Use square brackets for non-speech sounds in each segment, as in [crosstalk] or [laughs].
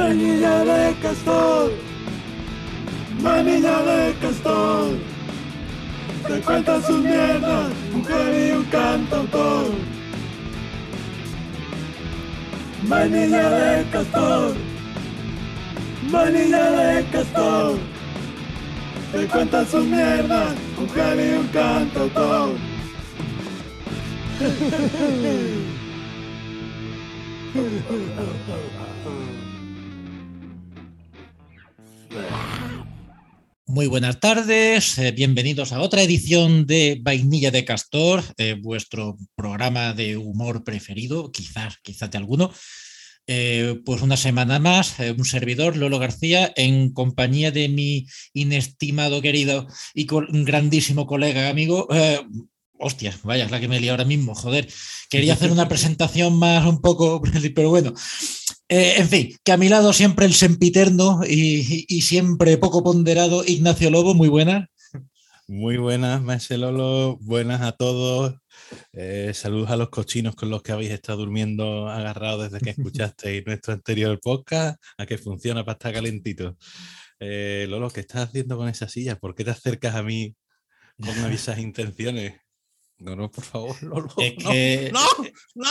Manilla de castor, manilla de castor, te cuenta sus mierdas, mujer y un cantautor. Manilla de castor, manilla de castor, te cuenta sus mierdas, mujer y un cantautor. [laughs] Muy buenas tardes, eh, bienvenidos a otra edición de Vainilla de Castor, eh, vuestro programa de humor preferido, quizás, quizás de alguno. Eh, pues una semana más, un servidor, Lolo García, en compañía de mi inestimado, querido y grandísimo colega, amigo. hostias, vaya, es la que me lié ahora mismo, joder. Quería hacer una [laughs] presentación más un poco, [laughs] pero bueno. Eh, en fin, que a mi lado siempre el sempiterno y, y siempre poco ponderado Ignacio Lobo, muy buena. Muy buenas, Maese Lolo, buenas a todos. Eh, saludos a los cochinos con los que habéis estado durmiendo agarrados desde que escuchasteis [laughs] nuestro anterior podcast, a que funciona para estar calentito. Eh, Lolo, ¿qué estás haciendo con esa silla? ¿Por qué te acercas a mí con esas [laughs] intenciones? No, no, por favor, Lolo. Es no, no, no.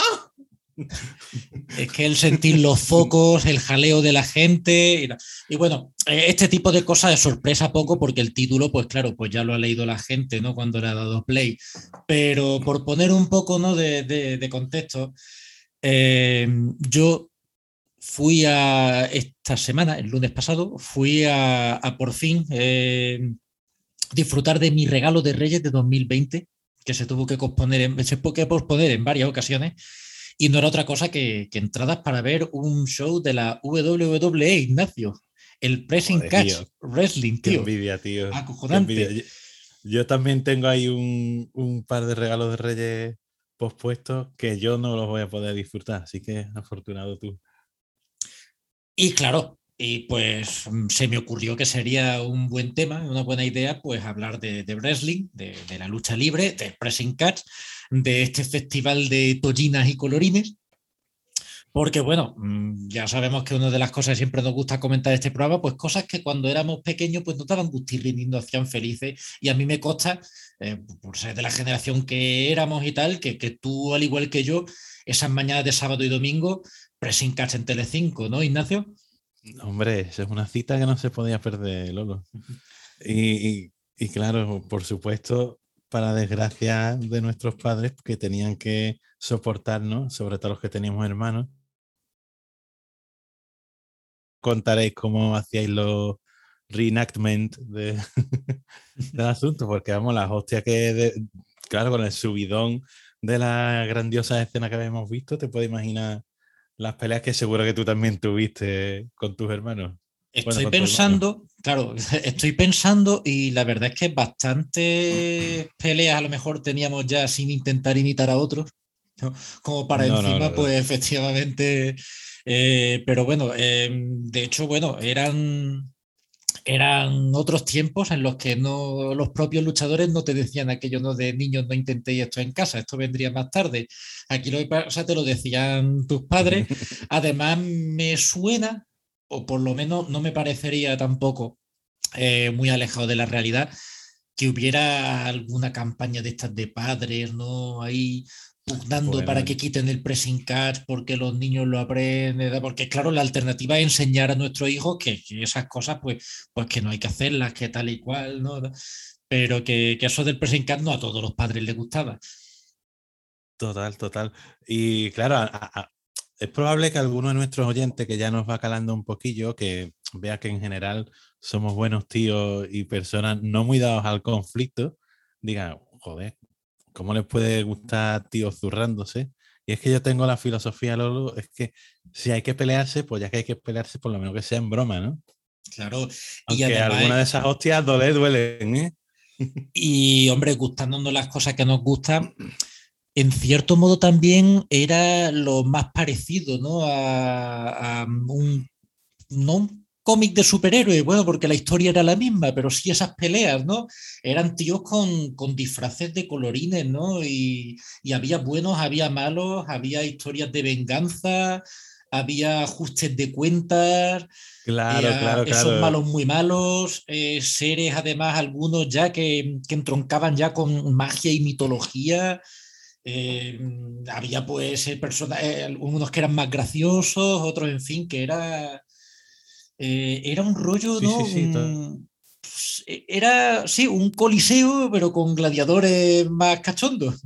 Es que el sentir los focos, el jaleo de la gente. Y, bueno, eh, este tipo de cosas de sorpresa poco, porque el título, pues claro, pues ya lo ha leído la gente, ¿no? Cuando le ha dado play. Pero por poner un poco, ¿no? De, contexto, eh, yo fui a esta semana, el lunes pasado, fui a, por fin eh, disfrutar de mi regalo de Reyes de 2020, que se tuvo que posponer se tuvo que posponer en varias ocasiones. Y no era otra cosa que, que entradas para ver un show de la WWE, Ignacio. El Pressing Joder, Catch tío. Wrestling, Qué tío. envidia, tío. qué Acojonante. envidia. Yo, yo también tengo ahí un, un par de regalos de Reyes pospuestos que yo no los voy a poder disfrutar, así que afortunado tú. Y claro, y pues se me ocurrió que sería un buen tema, una buena idea, pues hablar de, de wrestling, de, de la lucha libre, de Pressing Catch, de este festival de tollinas y colorines. Porque bueno, mm, ya sabemos que una de las cosas que siempre nos gusta comentar este programa, pues cosas que cuando éramos pequeños pues nos daban gustirrin y hacían felices. Y a mí me consta, eh, por ser de la generación que éramos y tal, que, que tú, al igual que yo, esas mañanas de sábado y domingo, Pressing Catch en Telecinco, ¿no, Ignacio? Hombre, esa es una cita que no se podía perder, Lolo. [laughs] Y, y- claro, por supuesto, para desgracia de nuestros padres que tenían que soportarnos, sobre todo los que teníamos hermanos, contaréis cómo hacíais los reenactment de, [laughs] del asunto, porque vamos, las hostias que, de- claro, con el subidón de la grandiosa escena que habíamos visto, te puedes imaginar las peleas que seguro que tú también tuviste con tus hermanos. Estoy pensando, claro, [laughs] estoy pensando y la verdad es que bastantes peleas a lo mejor teníamos ya sin intentar imitar a otros, ¿no? como para No, encima, no. pues efectivamente, eh, pero bueno, eh, de hecho, bueno, eran, eran otros tiempos en los que no, los propios luchadores no te decían aquello ¿no? de niños no intentéis esto en casa, esto vendría más tarde. Aquí lo que pasa te lo decían tus padres. [laughs] Además, me suena, o por lo menos no me parecería tampoco eh, muy alejado de la realidad, que hubiera alguna campaña de estas de padres, ¿no? Ahí pugnando Bueno. para que quiten el pressing catch porque los niños lo aprenden, porque claro, la alternativa es enseñar a nuestros hijos que, que esas cosas, pues, pues que no hay que hacerlas, que tal y cual, ¿no? Pero que, que eso del pressing catch no a todos los padres les gustaba. Total, total. Y claro, a- a- a- es probable que alguno de nuestros oyentes que ya nos va calando un poquillo, que vea que en general somos buenos tíos y personas no muy dados al conflicto, diga, joder, ¿cómo les puede gustar tíos zurrándose? Y es que yo tengo la filosofía, Lolo, es que si hay que pelearse, pues ya que hay que pelearse, por lo menos que sea en broma, ¿no? Claro. Y Aunque además, alguna de esas hostias doler, duelen, ¿eh? [laughs] Y, hombre, gustándonos las cosas que nos gustan, en cierto modo también era lo más parecido, ¿no? A, a un, no un cómic de superhéroes, bueno, porque la historia era la misma, pero sí esas peleas, ¿no? Eran tíos con, con disfraces de colorines, ¿no? Y, y había buenos, había malos, había historias de venganza. había ajustes de cuentas. Claro, claro, claro. Esos malos muy malos, eh, seres además algunos ya que, que, entroncaban ya con magia y mitología. Eh, había pues personajes, algunos que eran más graciosos, otros en fin, que era... era un rollo, ¿no? Sí, sí, pues, era, sí, un coliseo, pero con gladiadores más cachondos.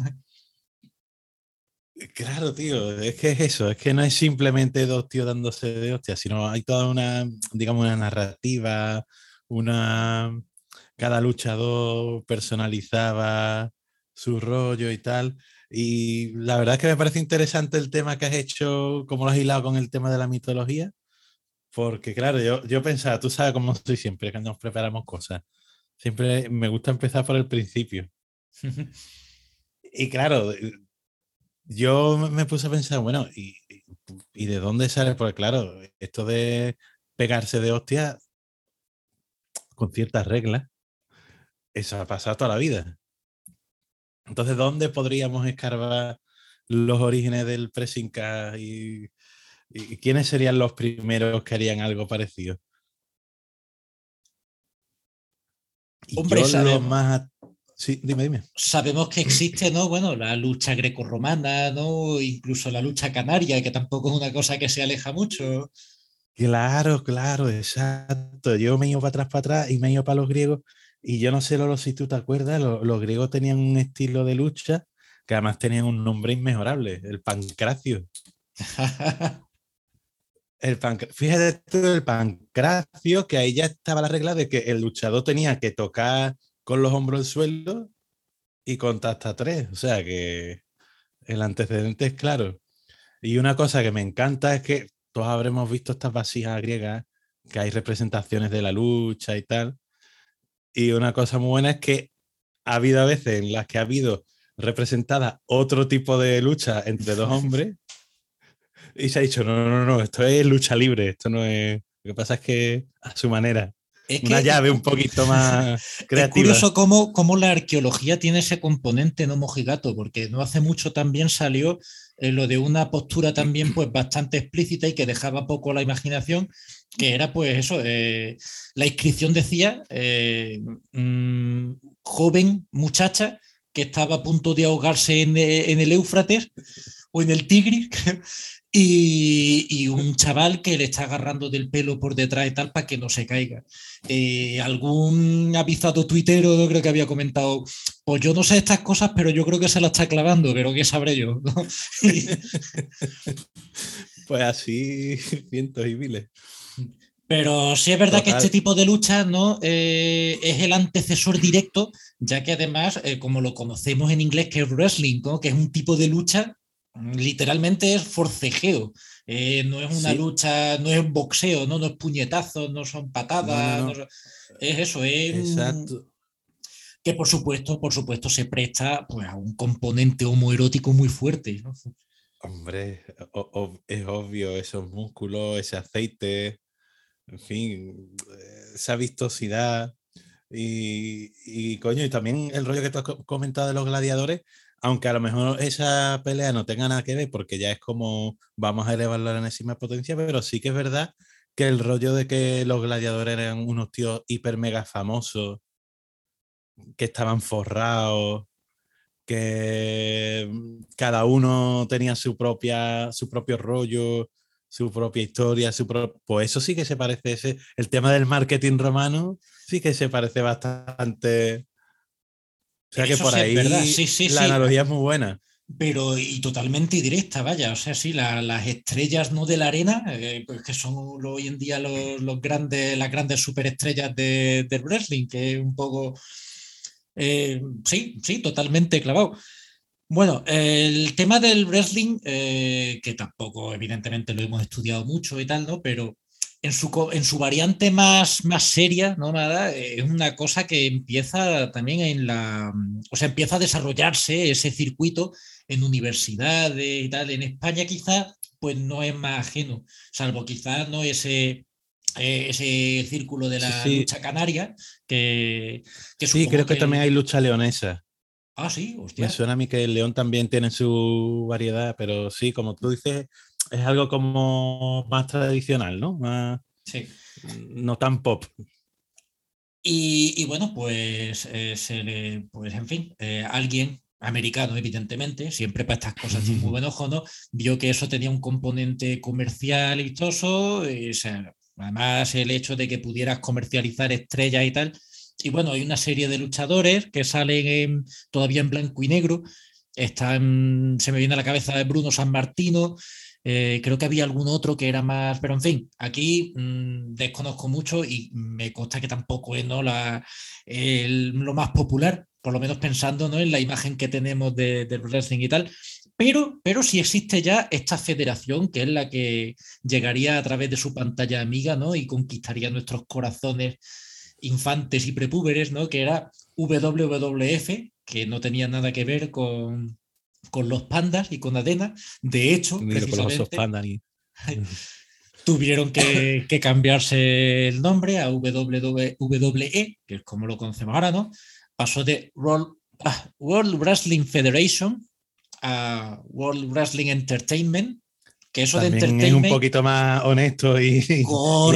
Claro, tío, es que es eso, es que no es simplemente dos tíos dándose de hostia, sino hay toda una, digamos, una narrativa, una... Cada luchador personalizaba su rollo y tal. Y la verdad es que me parece interesante el tema que has hecho, cómo lo has hilado con el tema de la mitología, porque claro, yo, yo pensaba, tú sabes cómo soy siempre cuando nos preparamos cosas. Siempre me gusta empezar por el principio. [laughs] y claro, yo me puse a pensar, bueno, ¿y, ¿y, de dónde sale? Porque claro, esto de pegarse de hostia con ciertas reglas, eso ha pasado toda la vida. Entonces, ¿dónde podríamos escarbar los orígenes del pressing y quiénes serían los primeros que harían algo parecido? Y Hombre, lo más Sí, dime, dime. Sabemos que existe, ¿no? Bueno, la lucha grecorromana, ¿no? Incluso la lucha canaria, que tampoco es una cosa que se aleja mucho. Claro, claro, exacto. Yo me iba para atrás, para atrás y me iba para los griegos. Y yo no sé, Lolo, si tú te acuerdas, los, los griegos tenían un estilo de lucha que además tenían un nombre inmejorable, el pancracio. [laughs] el Fíjate el pancracio, que ahí ya estaba la regla de que el luchador tenía que tocar con los hombros al suelo y contar hasta tres. O sea que el antecedente es claro. Y una cosa que me encanta es que todos habremos visto estas vasijas griegas, que hay representaciones de la lucha y tal. Y una cosa muy buena es que ha habido veces en las que ha habido representada otro tipo de lucha entre dos hombres y se ha dicho, no, no, no, esto es lucha libre, esto no es... Lo que pasa es que a su manera. Es una llave un poquito [laughs] más creativa. Es curioso cómo, cómo, la arqueología tiene ese componente no mojigato, porque no hace mucho también salió eh, lo de una postura también pues bastante explícita y que dejaba poco la imaginación, que era pues eso, eh, la inscripción decía eh, mmm, joven muchacha que estaba a punto de ahogarse en, en el Éufrates o en el Tigris [laughs] y, y, un chaval que le está agarrando del pelo por detrás y tal para que no se caiga. Eh, algún avisado tuitero yo creo que había comentado, pues yo no sé estas cosas, pero yo creo que se la está clavando, pero ¿qué sabré yo? ¿no? [laughs] pues así, [laughs] cientos y miles. Pero sí es verdad Total. que este tipo de lucha ¿no? Eh, es el antecesor directo, ya que además, eh, como lo conocemos en inglés, que es wrestling, ¿no? que es un tipo de lucha literalmente es forcejeo. Eh, no es una sí. lucha, no es boxeo, ¿no? no es puñetazos, no son patadas. No, no, no. es eso, es. Exacto. Que por supuesto, por supuesto, se presta pues, a un componente homoerótico muy fuerte. Hombre, es obvio, esos músculos, ese aceite, en fin, esa vistosidad. Y, y coño, y también el rollo que tú has comentado de los gladiadores, aunque a lo mejor esa pelea no tenga nada que ver, porque ya es como vamos a elevarlo a la enésima potencia, pero sí que es verdad que el rollo de que los gladiadores eran unos tíos hiper mega famosos, que estaban forrados, que cada uno tenía su propia, su propio rollo, su propia historia, su pro... pues eso sí que se parece, ese, el tema del marketing romano sí que se parece bastante sea que Eso por ahí verdad. Sí, sí, la sí. analogía es muy buena. Pero y totalmente directa, vaya. O sea, sí, la- las estrellas no de la arena, eh, pues que son hoy en día los, los grandes, las grandes superestrellas de, del wrestling, que es un poco. eh, sí, sí, totalmente clavado. Bueno, el tema del wrestling, eh, que tampoco evidentemente lo hemos estudiado mucho y tal, ¿no? Pero en su, co- en su variante más, más seria, ¿no? Nada, eh, es una cosa que empieza también en la, o sea, empieza a desarrollarse ese circuito en universidades y tal. En España quizás pues no es más ajeno, salvo quizás no ese, eh, ese círculo de la Sí, sí. lucha canaria, que, que Sí, creo que también hay lucha leonesa. Ah, sí, hostia. Me suena a mí que el león también tiene su variedad, pero sí, como tú dices, es algo como más tradicional, ¿no? Más, Sí. no tan pop. Y, y bueno, pues, eh, se le- pues en fin, eh, alguien americano, evidentemente, siempre para estas cosas tiene muy [laughs] buen ojo, ¿no? Vio que eso tenía un componente comercial vistoso, y, o sea, además el hecho de que pudieras comercializar estrellas y tal. Y bueno, hay una serie de luchadores que salen en- todavía en blanco y negro. Están, se me viene a la cabeza de Bruno San Martino, eh, creo que había algún otro que era más, pero en fin, aquí mm, desconozco mucho y me consta que tampoco es ¿no? la, el- lo más popular, por lo menos pensando ¿no? en la imagen que tenemos de- del wrestling y tal. Pero, pero sí existe ya esta federación que es la que llegaría a través de su pantalla amiga ¿no? y conquistaría nuestros corazones infantes y prepúberes, ¿no? que era WWF, que no tenía nada que ver con, con los pandas y con Adena. De hecho, precisamente, [laughs] tuvieron que, [coughs] que cambiarse el nombre a WWE, que es como lo conocemos ahora, ¿no? Pasó de World, ah, World Wrestling Federation a World Wrestling Entertainment, que eso de También es un entertainment. poquito más honesto y, y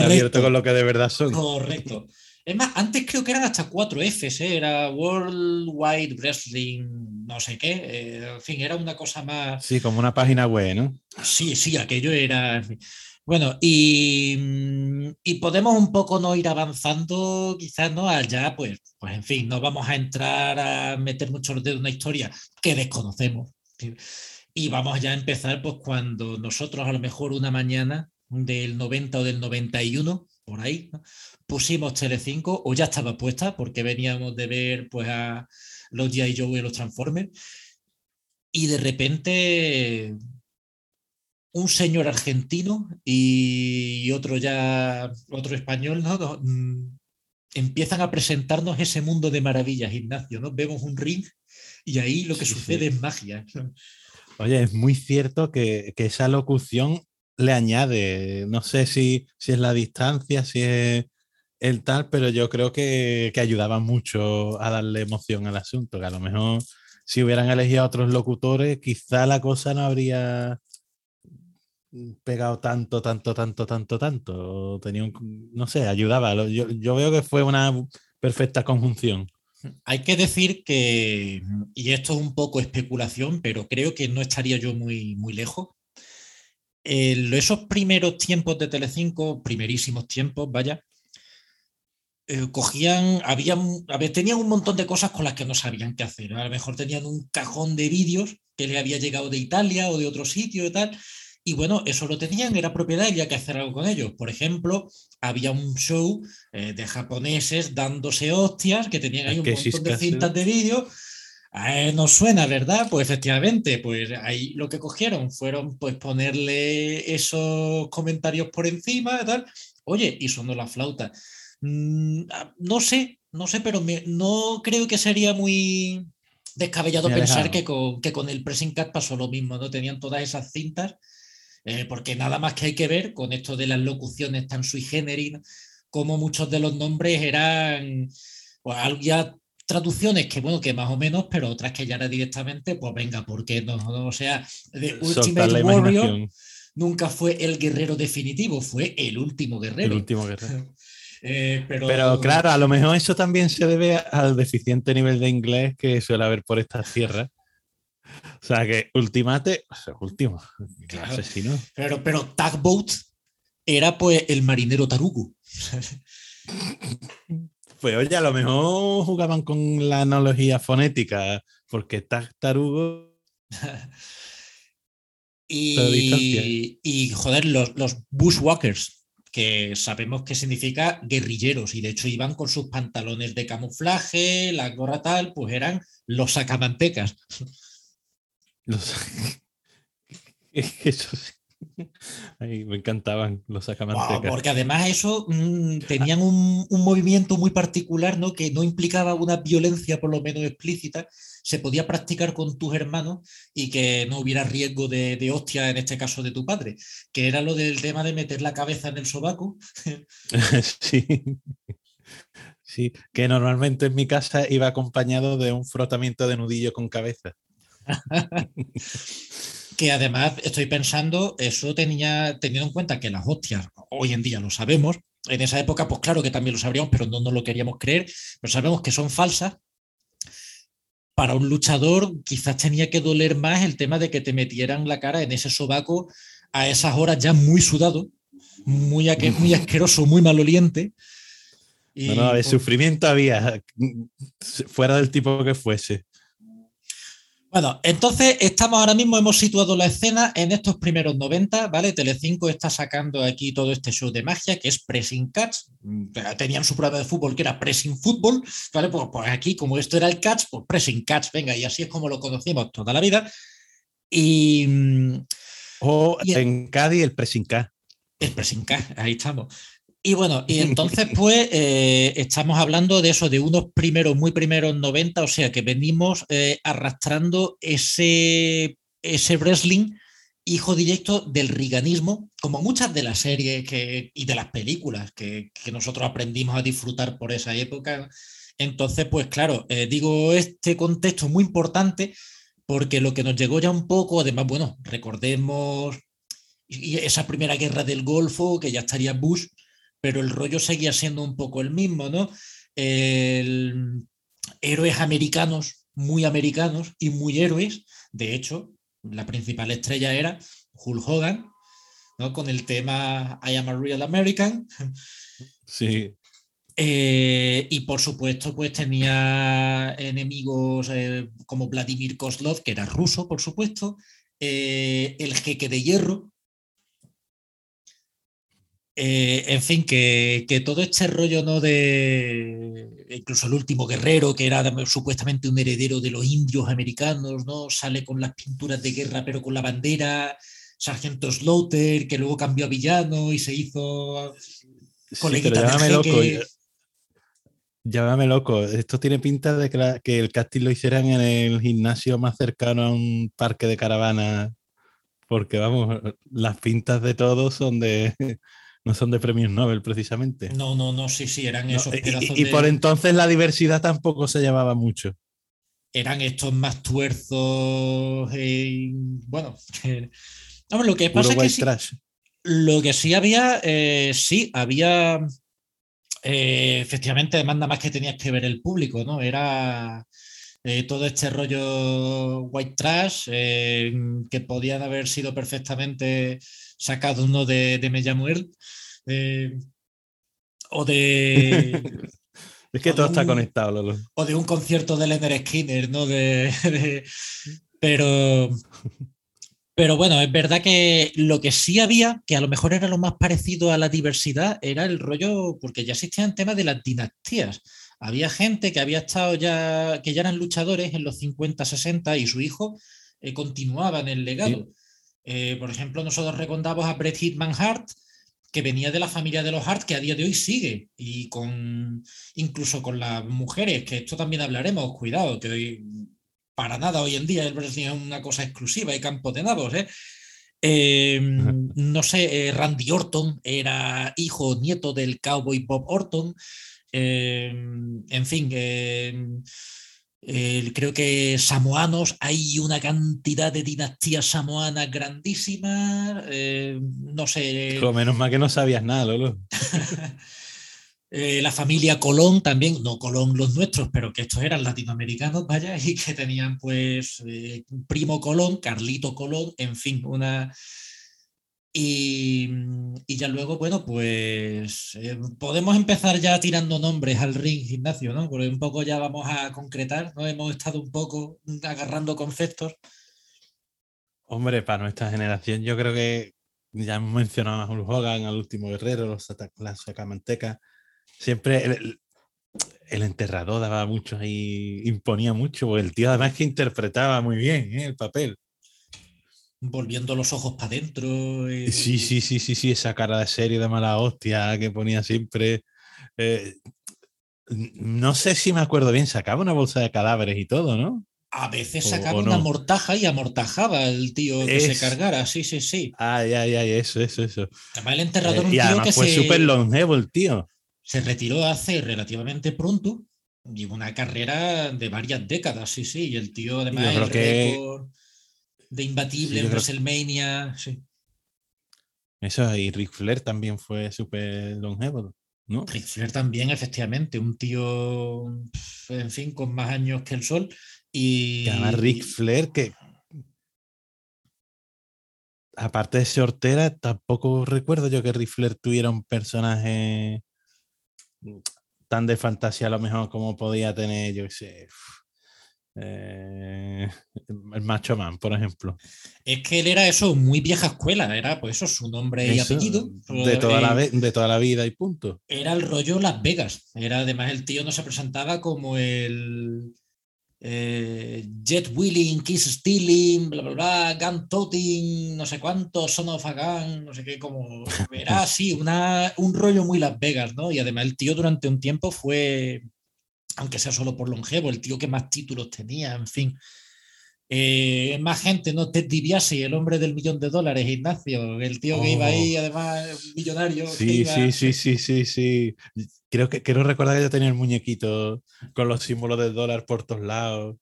abierto con lo que de verdad son. Correcto. Es más, antes creo que eran hasta cuatro Fs, ¿eh? era World Wide Wrestling, no sé qué. eh, en fin, era una cosa más. Sí, como una página web, ¿no? Sí, sí, aquello era. en fin. Bueno, y, y podemos un poco no ir avanzando, quizás no allá, pues, pues en fin, no vamos a entrar a meter mucho los dedos en una historia que desconocemos. Y vamos ya a empezar, pues cuando nosotros a lo mejor una mañana del 90 o del 91, por ahí, ¿no? Pusimos Telecinco, o ya estaba puesta, porque veníamos de ver pues a los G.I. Joe y los Transformers, y de repente un señor argentino y otro ya, otro español, ¿no? No, mm, empiezan a presentarnos ese mundo de maravillas, Ignacio, ¿no? Vemos un ring y ahí lo que Sí, sí. sucede es magia. Oye, es muy cierto que, que esa locución le añade, no sé si, si es la distancia, si es el tal, pero yo creo que, que ayudaba mucho a darle emoción al asunto, que a lo mejor si hubieran elegido a otros locutores, quizá la cosa no habría pegado tanto, tanto, tanto, tanto, tanto. Tenía un, no sé, ayudaba. Yo, yo veo que fue una perfecta conjunción. Hay que decir que, y esto es un poco especulación, pero creo que no estaría yo muy, muy lejos. En esos primeros tiempos de Telecinco, primerísimos tiempos, vaya, eh, cogían, habían, a ver, tenían un montón de cosas con las que no sabían qué hacer. A lo mejor tenían un cajón de vídeos que le había llegado de Italia o de otro sitio y tal. Y bueno, eso lo tenían, era propiedad y había que hacer algo con ellos. Por ejemplo, había un show eh, de japoneses dándose hostias que tenían ahí un montón de cintas de vídeo. Eh, nos suena, ¿verdad? Pues efectivamente, pues ahí lo que cogieron fueron pues ponerle esos comentarios por encima y tal. Oye, y sonó la flauta. Mm, ah, no sé, no sé, pero me- no creo que sería muy descabellado Muy pensar que con, que con el Pressing Cat pasó lo mismo, ¿no? Tenían todas esas cintas, eh, porque nada más que hay que ver con esto de las locuciones tan sui generis, como muchos de los nombres eran pues, ya traducciones que, bueno, que más o menos, pero otras que ya era directamente, pues venga, ¿por qué no? no? O sea, The Ultimate Warrior nunca fue el guerrero definitivo, fue el último El guerrero. último guerrero. [laughs] Eh, pero, Pero claro, a lo mejor eso también se debe al deficiente nivel de inglés que suele haber por estas tierras. O sea que Ultimate, o sea, último, Claro. asesino. pero, pero Tugboat era pues el marinero tarugo. [laughs] Pues oye, a lo mejor jugaban con la analogía fonética, porque tag tarugo. [laughs] Y, y, joder, los, los bushwhackers, que sabemos que significa guerrilleros, y de hecho iban con sus pantalones de camuflaje, la gorra tal, pues eran los sacamantecas. Los... [laughs] Eso sí. Ay, me encantaban los Wow, sacamantecas. porque además eso mm, tenían un, un movimiento muy particular, ¿no? Que no implicaba una violencia por lo menos explícita, se podía practicar con tus hermanos y que no hubiera riesgo de, de hostia, en este caso de tu padre, que era lo del tema de meter la cabeza en el sobaco. [laughs] sí. Sí, que normalmente en mi casa iba acompañado de un frotamiento de nudillo con cabeza. [laughs] que además estoy pensando, eso tenía, teniendo en cuenta que las hostias, hoy en día lo sabemos, en esa época, pues claro que también lo sabríamos, pero no nos lo queríamos creer, pero sabemos que son falsas. Para un luchador quizás tenía que doler más el tema de que te metieran la cara en ese sobaco a esas horas ya muy sudado, muy, muy asqueroso, muy maloliente. Y, no, no, de sufrimiento había, fuera del tipo que fuese. Bueno, entonces estamos ahora mismo, hemos situado la escena en estos primeros 90, ¿vale? Telecinco está sacando aquí todo este show de magia que es Pressing Catch. Tenían su programa de fútbol que era Pressing Fútbol, ¿vale? Pues, pues, aquí, como esto era el catch, pues Pressing Catch, venga, y así es como lo conocimos toda la vida. Y. O en Cádiz el Pressing Catch. El Pressing Catch, ahí estamos. Y bueno, y entonces [laughs] pues eh, estamos hablando de eso, de unos primeros, muy primeros 90, o sea que venimos eh, arrastrando ese, ese wrestling hijo directo del riganismo, como muchas de las series que, y de las películas que, que, nosotros aprendimos a disfrutar por esa época. Entonces, pues claro, eh, digo este contexto muy importante porque lo que nos llegó ya un poco, además, bueno, recordemos esa primera guerra del Golfo, que ya estaría Bush, pero el rollo seguía siendo un poco el mismo, ¿no? héroes americanos, muy americanos y muy héroes. De hecho, la principal estrella era Hulk Hogan, ¿no? Con el tema I am a real American. Sí. Eh, y por supuesto, pues tenía enemigos eh, como Vladimir Kozlov, que era ruso, por supuesto, eh, el jeque de hierro, eh, en fin, que, todo este rollo ¿no? de incluso el último guerrero, que era supuestamente un heredero de los indios americanos, ¿no? Sale con las pinturas de guerra, pero con la bandera, Sargento Slaughter, que luego cambió a villano y se hizo coleguita llámame loco. Llámame loco. Esto tiene pinta de que, que el casting lo hicieran en el gimnasio más cercano a un parque de caravana. Porque vamos, las pintas de todos son de no son de premios Nobel precisamente. No, no, no, sí, sí, eran esos pedazos y, y, por entonces la diversidad tampoco se llevaba mucho. Eran estos más tuerzos, y, bueno, [laughs] lo que pasa es que sí, lo que sí había, eh, sí, había eh, efectivamente demanda más que tenías que ver el público, ¿no? Era eh, todo este rollo white trash que podían haber sido perfectamente sacados uno de, de Me eh, o de. [laughs] es que todo está conectado, Lolo. O de un concierto de Leonard Skinner, ¿no? [laughs] De, pero. Pero bueno, es verdad que lo que sí había, que a lo mejor era lo más parecido a la diversidad, era el rollo, porque ya existían temas de las dinastías. Había gente que había estado ya, que ya eran luchadores en los 50, 60 y su hijo eh, continuaba en el legado. Eh, por ejemplo, nosotros recordamos a Bret Hitman Hart, que venía de la familia de los Hart, que a día de hoy sigue, y con incluso con las mujeres, que esto también hablaremos, cuidado, que hoy para nada hoy en día el wrestling es una cosa exclusiva y campo de nabos, ¿eh? Em, no sé, eh, Randy Orton era hijo o nieto del cowboy Bob Orton. Em, en fin, creo que samoanos, hay una cantidad de dinastías samoanas grandísimas. Eh, no sé. Lo menos mal que no sabías nada, Lolo. [laughs] Eh, la familia Colón también, no Colón los nuestros, pero que estos eran latinoamericanos, vaya, y que tenían pues eh, primo Colón, Carlito Colón, en fin, una, y, ya luego, bueno, pues eh, podemos empezar ya tirando nombres al ring gimnasio, ¿no? Porque un poco ya vamos a concretar, ¿no? Hemos estado un poco agarrando conceptos. Hombre, para nuestra generación yo creo que ya hemos mencionado a Hulk Hogan, al último guerrero, los la sacamanteca. Siempre el, enterrador daba mucho ahí, imponía mucho, el tío además que interpretaba muy bien ¿eh? el papel volviendo los ojos para adentro. Eh, sí, sí, sí, sí, sí, esa cara de serie de mala hostia que ponía siempre. Eh, no sé si me acuerdo bien, sacaba una bolsa de cadáveres y todo, ¿no? A veces sacaba una mortaja y amortajaba el tío que se cargara, sí, sí, sí. Ay, ay, ay, eso, eso, eso. Además, el enterrador, un tío que fue súper longevo el tío. Se retiró hace relativamente pronto. y una carrera de varias décadas, sí, sí. Y el tío, además, Yo creo que de imbatible Sí, en WrestleMania. Sí. Eso, y Ric Flair también fue súper longevo, ¿no? Ric Flair también, efectivamente, un tío, en fin, con más años que el sol. Y Que además Ric Flair, que aparte de ser hortera, tampoco recuerdo yo que Ric Flair tuviera un personaje tan de fantasía a lo mejor como podía tener, yo qué sé, eh, [laughs] el Macho Man, por ejemplo. es que él era eso, muy vieja escuela, era pues eso, su nombre y apellido. de, toda la, Eh, ve- de toda la vida y punto. era el rollo Las Vegas. Era además el tío no se presentaba como el eh, Jet Willing, Kiss Stealing, bla bla bla, Gun Toting, no sé cuánto, Son of a Gun, no sé qué, como era así, una, un rollo muy Las Vegas, ¿no? Y además el tío durante un tiempo fue, aunque sea solo por longevo, el tío que más títulos tenía, en fin. Eh, más gente, ¿no? Ted DiBiase, el hombre del millón de dólares, Ignacio, el tío que iba ahí, Oh. además, millonario. Sí, iba- sí, sí, sí, sí, sí. Creo que quiero recordar que yo tenía el muñequito con los símbolos del dólar por todos lados.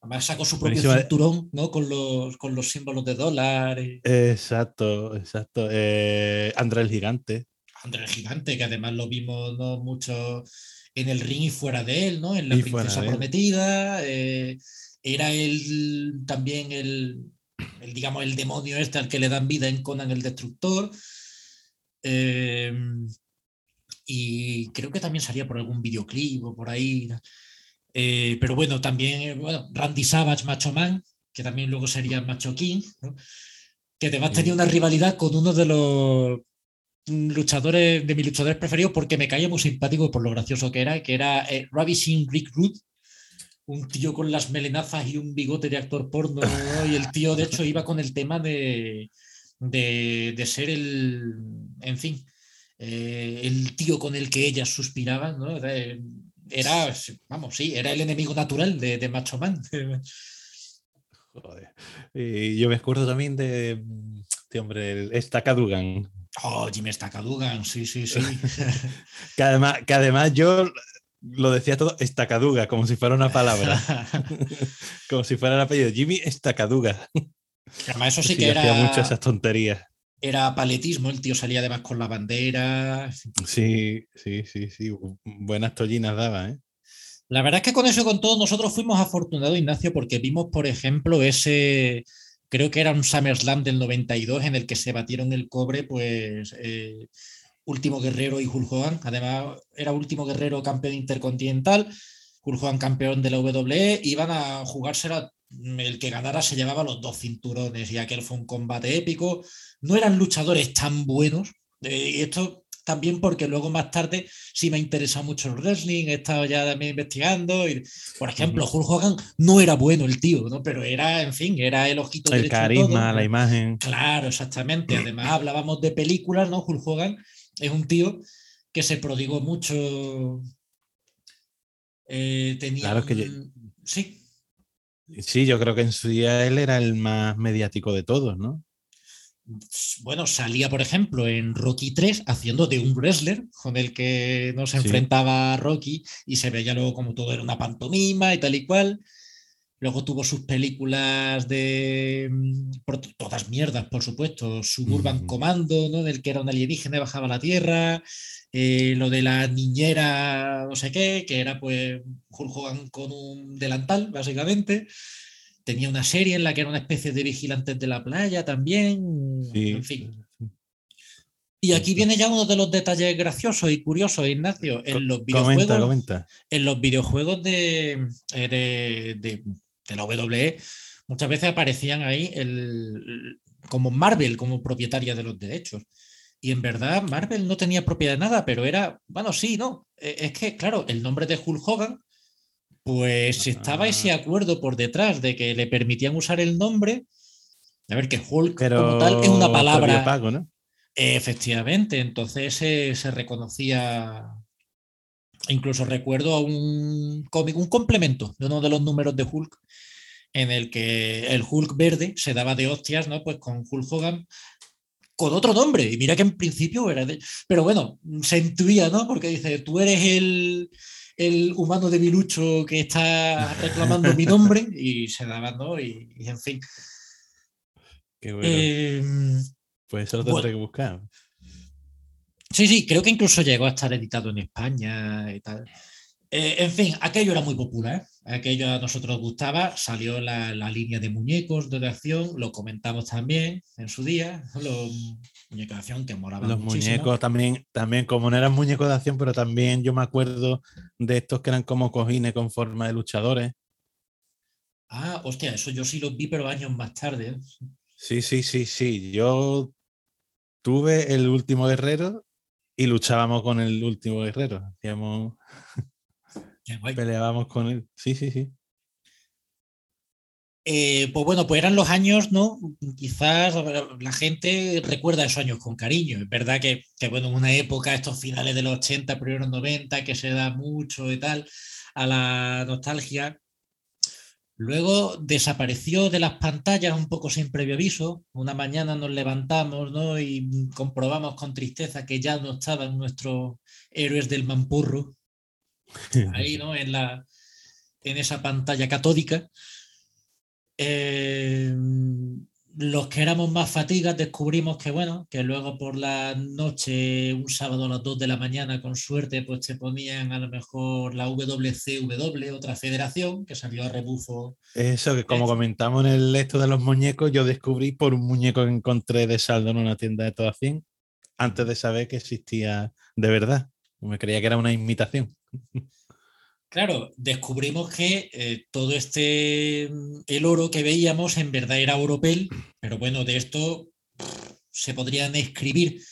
Además sacó su propio Buenísimo. cinturón, ¿no? Con los, con los símbolos de dólar. Exacto, exacto. Eh, André el Gigante. André el Gigante, que además lo vimos ¿no? mucho en el ring y fuera de él, ¿no? En La Y Princesa él. Prometida. eh, era el, también el, el, digamos, el demonio este al que le dan vida en Conan el Destructor. eh, y creo que también salía por algún videoclip o por ahí. Eh, pero bueno, también bueno, Randy Savage, Macho Man, que también luego sería Macho King, ¿no? que además tenía una rivalidad con uno de los luchadores, de mis luchadores preferidos, porque me caía muy simpático por lo gracioso que era, que era eh, Ravishing Rick Rude, un tío con las melenazas y un bigote de actor porno, ¿no? y el tío de hecho iba con el tema de, de, de ser el, en fin, eh, el tío con el que ellas suspiraban, ¿no? Era, era, vamos, sí, era el enemigo natural de, Macho Man. Joder. Y yo me acuerdo también de este hombre, el Estacadugan. Oh, Jimmy Staccadugan, sí, sí, sí. [laughs] Que además, que además yo lo decía todo Estacaduga, como si fuera una palabra. [laughs] como si fuera el apellido. Jimmy Estacaduga. Además, eso sí Sí, que hacía era, mucho esas tonterías. era paletismo, el tío salía además con la bandera. Sí, sí, sí, sí. Buenas tollinas daba, ¿eh? La verdad es que con eso y con todo nosotros fuimos afortunados, Ignacio, porque vimos, por ejemplo, ese, creo que era un SummerSlam del 92 en el que se batieron el cobre, pues, eh, Último Guerrero y Hulk Hogan. Además, era Último Guerrero campeón intercontinental, Hulk Hogan campeón de la WWE, iban a jugársela, el que ganara se llevaba los dos cinturones y aquel fue un combate épico. No eran luchadores tan buenos, eh, y esto también porque luego más tarde sí me ha interesado mucho el wrestling, he estado ya también investigando. Y, por ejemplo, Hulk Hogan no era bueno el tío, ¿no? pero era, en fin, era el ojito El carisma, todo. la imagen. Claro, exactamente. [clears throat] Además, hablábamos de películas, ¿no? Hulk Hogan es un tío que se prodigó mucho. Eh, tenía Claro que yo- Sí, Sí, yo creo que en su día él era el más mediático de todos, ¿no? Bueno, salía, por ejemplo, en Rocky 3 haciendo de un wrestler con el que no se Sí. enfrentaba Rocky y se veía luego como todo era una pantomima y tal y cual. Luego tuvo sus películas de mm, por- todas mierdas, por supuesto. Suburban. Commando, ¿no? Del que era un alienígena y bajaba a la Tierra. eh, lo de la niñera, no sé qué, que era pues Hulk Hogan con un delantal, básicamente. Tenía una serie en la que era una especie de vigilantes de la playa también. Sí. En fin. Y aquí viene ya uno de los detalles graciosos y curiosos, Ignacio. En los videojuegos, Comenta, comenta. en los videojuegos de, eh, de, de- de la WWE, muchas veces aparecían ahí el, como Marvel, como propietaria de los derechos. Y en verdad, Marvel no tenía propiedad de nada, pero era, bueno, sí, no. Eh, Es que, claro, el nombre de Hulk Hogan, pues estaba ese acuerdo por detrás de que le permitían usar el nombre. A ver, que Hulk Pero como tal es una palabra. biopago, ¿no? Efectivamente, entonces se, se reconocía. Incluso recuerdo a un cómic, un complemento de uno de los números de Hulk, en el que el Hulk verde se daba de hostias, ¿no? Pues con Hulk Hogan, con otro nombre. Y mira que en principio era de. Pero bueno, se intuía, ¿no? Porque dice, tú eres el, el humano debilucho que está reclamando mi nombre, [laughs] y se daba, ¿no? Y, y en fin. Qué bueno. Em, pues eso lo bueno. tendré que buscar. Sí, sí, creo que incluso llegó a estar editado en España y tal. Eh, en fin, aquello era muy popular, aquello a nosotros gustaba, salió la, la línea de muñecos de acción, lo comentamos también en su día, muñecos de acción que moraban Los muchísimo. muñecos también, también, como no eran muñecos de acción, pero también yo me acuerdo de estos que eran como cojines con forma de luchadores. Ah, hostia, eso yo sí los vi, pero años más tarde. Sí, sí, sí, sí. Yo tuve el último guerrero y luchábamos con el último guerrero. Hacíamos, [laughs] peleábamos con él. Sí, sí, sí. Eh, pues bueno, pues eran los años, ¿no? Quizás la gente recuerda esos años con cariño. Es verdad que, que, bueno, en una época, estos finales de los 80, primeros 90, que se da mucho y tal a la nostalgia. Luego desapareció de las pantallas un poco sin previo aviso. Una mañana nos levantamos ¿no? y comprobamos con tristeza que ya no estaban nuestros héroes del Mampurro [laughs] ahí, ¿no? En, la, en esa pantalla catódica. Eh, los que éramos más fatigas descubrimos que, bueno, que luego por la noche, un sábado a las 2 de la mañana, con suerte, pues te ponían a lo mejor la WCW, otra federación, que salió a rebufo. Eso que como comentamos en el esto de los muñecos, yo descubrí por un muñeco que encontré de saldo en una tienda de todo 100 antes de saber que existía de verdad. Me creía que era una imitación. Claro, descubrimos que eh, todo este, mm, el oro que veíamos en verdad era oropel, pero bueno, de esto se podrían escribir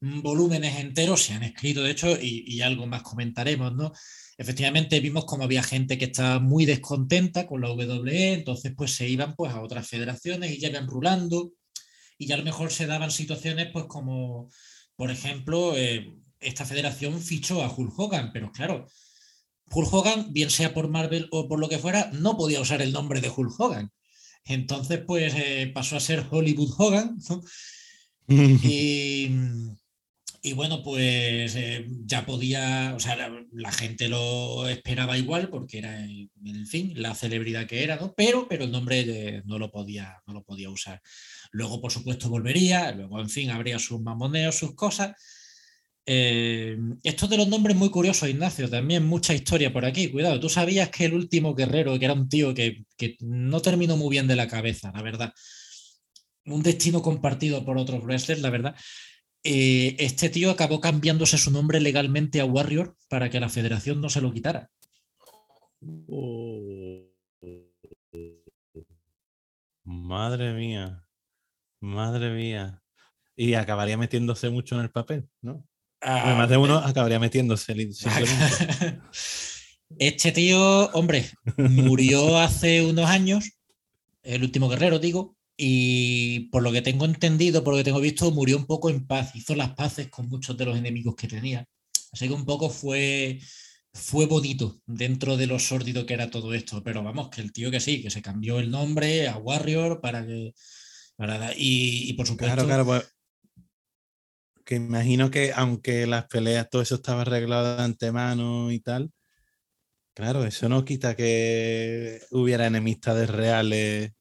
mm, volúmenes enteros, se han escrito de hecho, y, algo más comentaremos, ¿no? Efectivamente vimos como había gente que estaba muy descontenta con la WWE, entonces pues se iban pues a otras federaciones y ya iban rulando, y ya a lo mejor se daban situaciones pues como, por ejemplo, eh, esta federación fichó a Hulk Hogan, pero claro, Hulk Hogan, bien sea por Marvel o por lo que fuera, no podía usar el nombre de Hulk Hogan. Entonces, pues eh, pasó a ser Hollywood Hogan. [laughs] Y, y, bueno, pues eh, ya podía, o sea, la, la, gente lo esperaba igual porque era, en fin, la celebridad que era, ¿no? Pero, pero el nombre eh, no, lo podía, no lo podía usar. Luego, por supuesto, volvería, luego, en fin, habría sus mamoneos, sus cosas. Eh, esto de los nombres muy curioso, Ignacio, también mucha historia por aquí. Cuidado, tú sabías que el último guerrero, que era un tío que, que no terminó muy bien de la cabeza, la verdad. Un destino compartido por otros wrestlers, la verdad. Eh, este tío acabó cambiándose su nombre legalmente a Warrior para que la federación no se lo quitara. Oh. Madre mía, madre mía. Y acabaría metiéndose mucho en el papel, ¿no? Ah, más de uno acabaría metiéndose [laughs] Este tío, hombre, murió hace unos años, el último guerrero, digo, y por lo que tengo entendido, por lo que tengo visto, murió un poco en paz, hizo las paces con muchos de los enemigos que tenía. Así que un poco fue, fue bonito dentro de lo sórdido que era todo esto. Pero vamos, que el tío que sí, que se cambió el nombre a Warrior para que. Para, y, y por supuesto. Claro, claro, pues, que imagino que aunque las peleas, todo eso estaba arreglado de antemano y tal, claro, eso no quita que hubiera enemistades reales,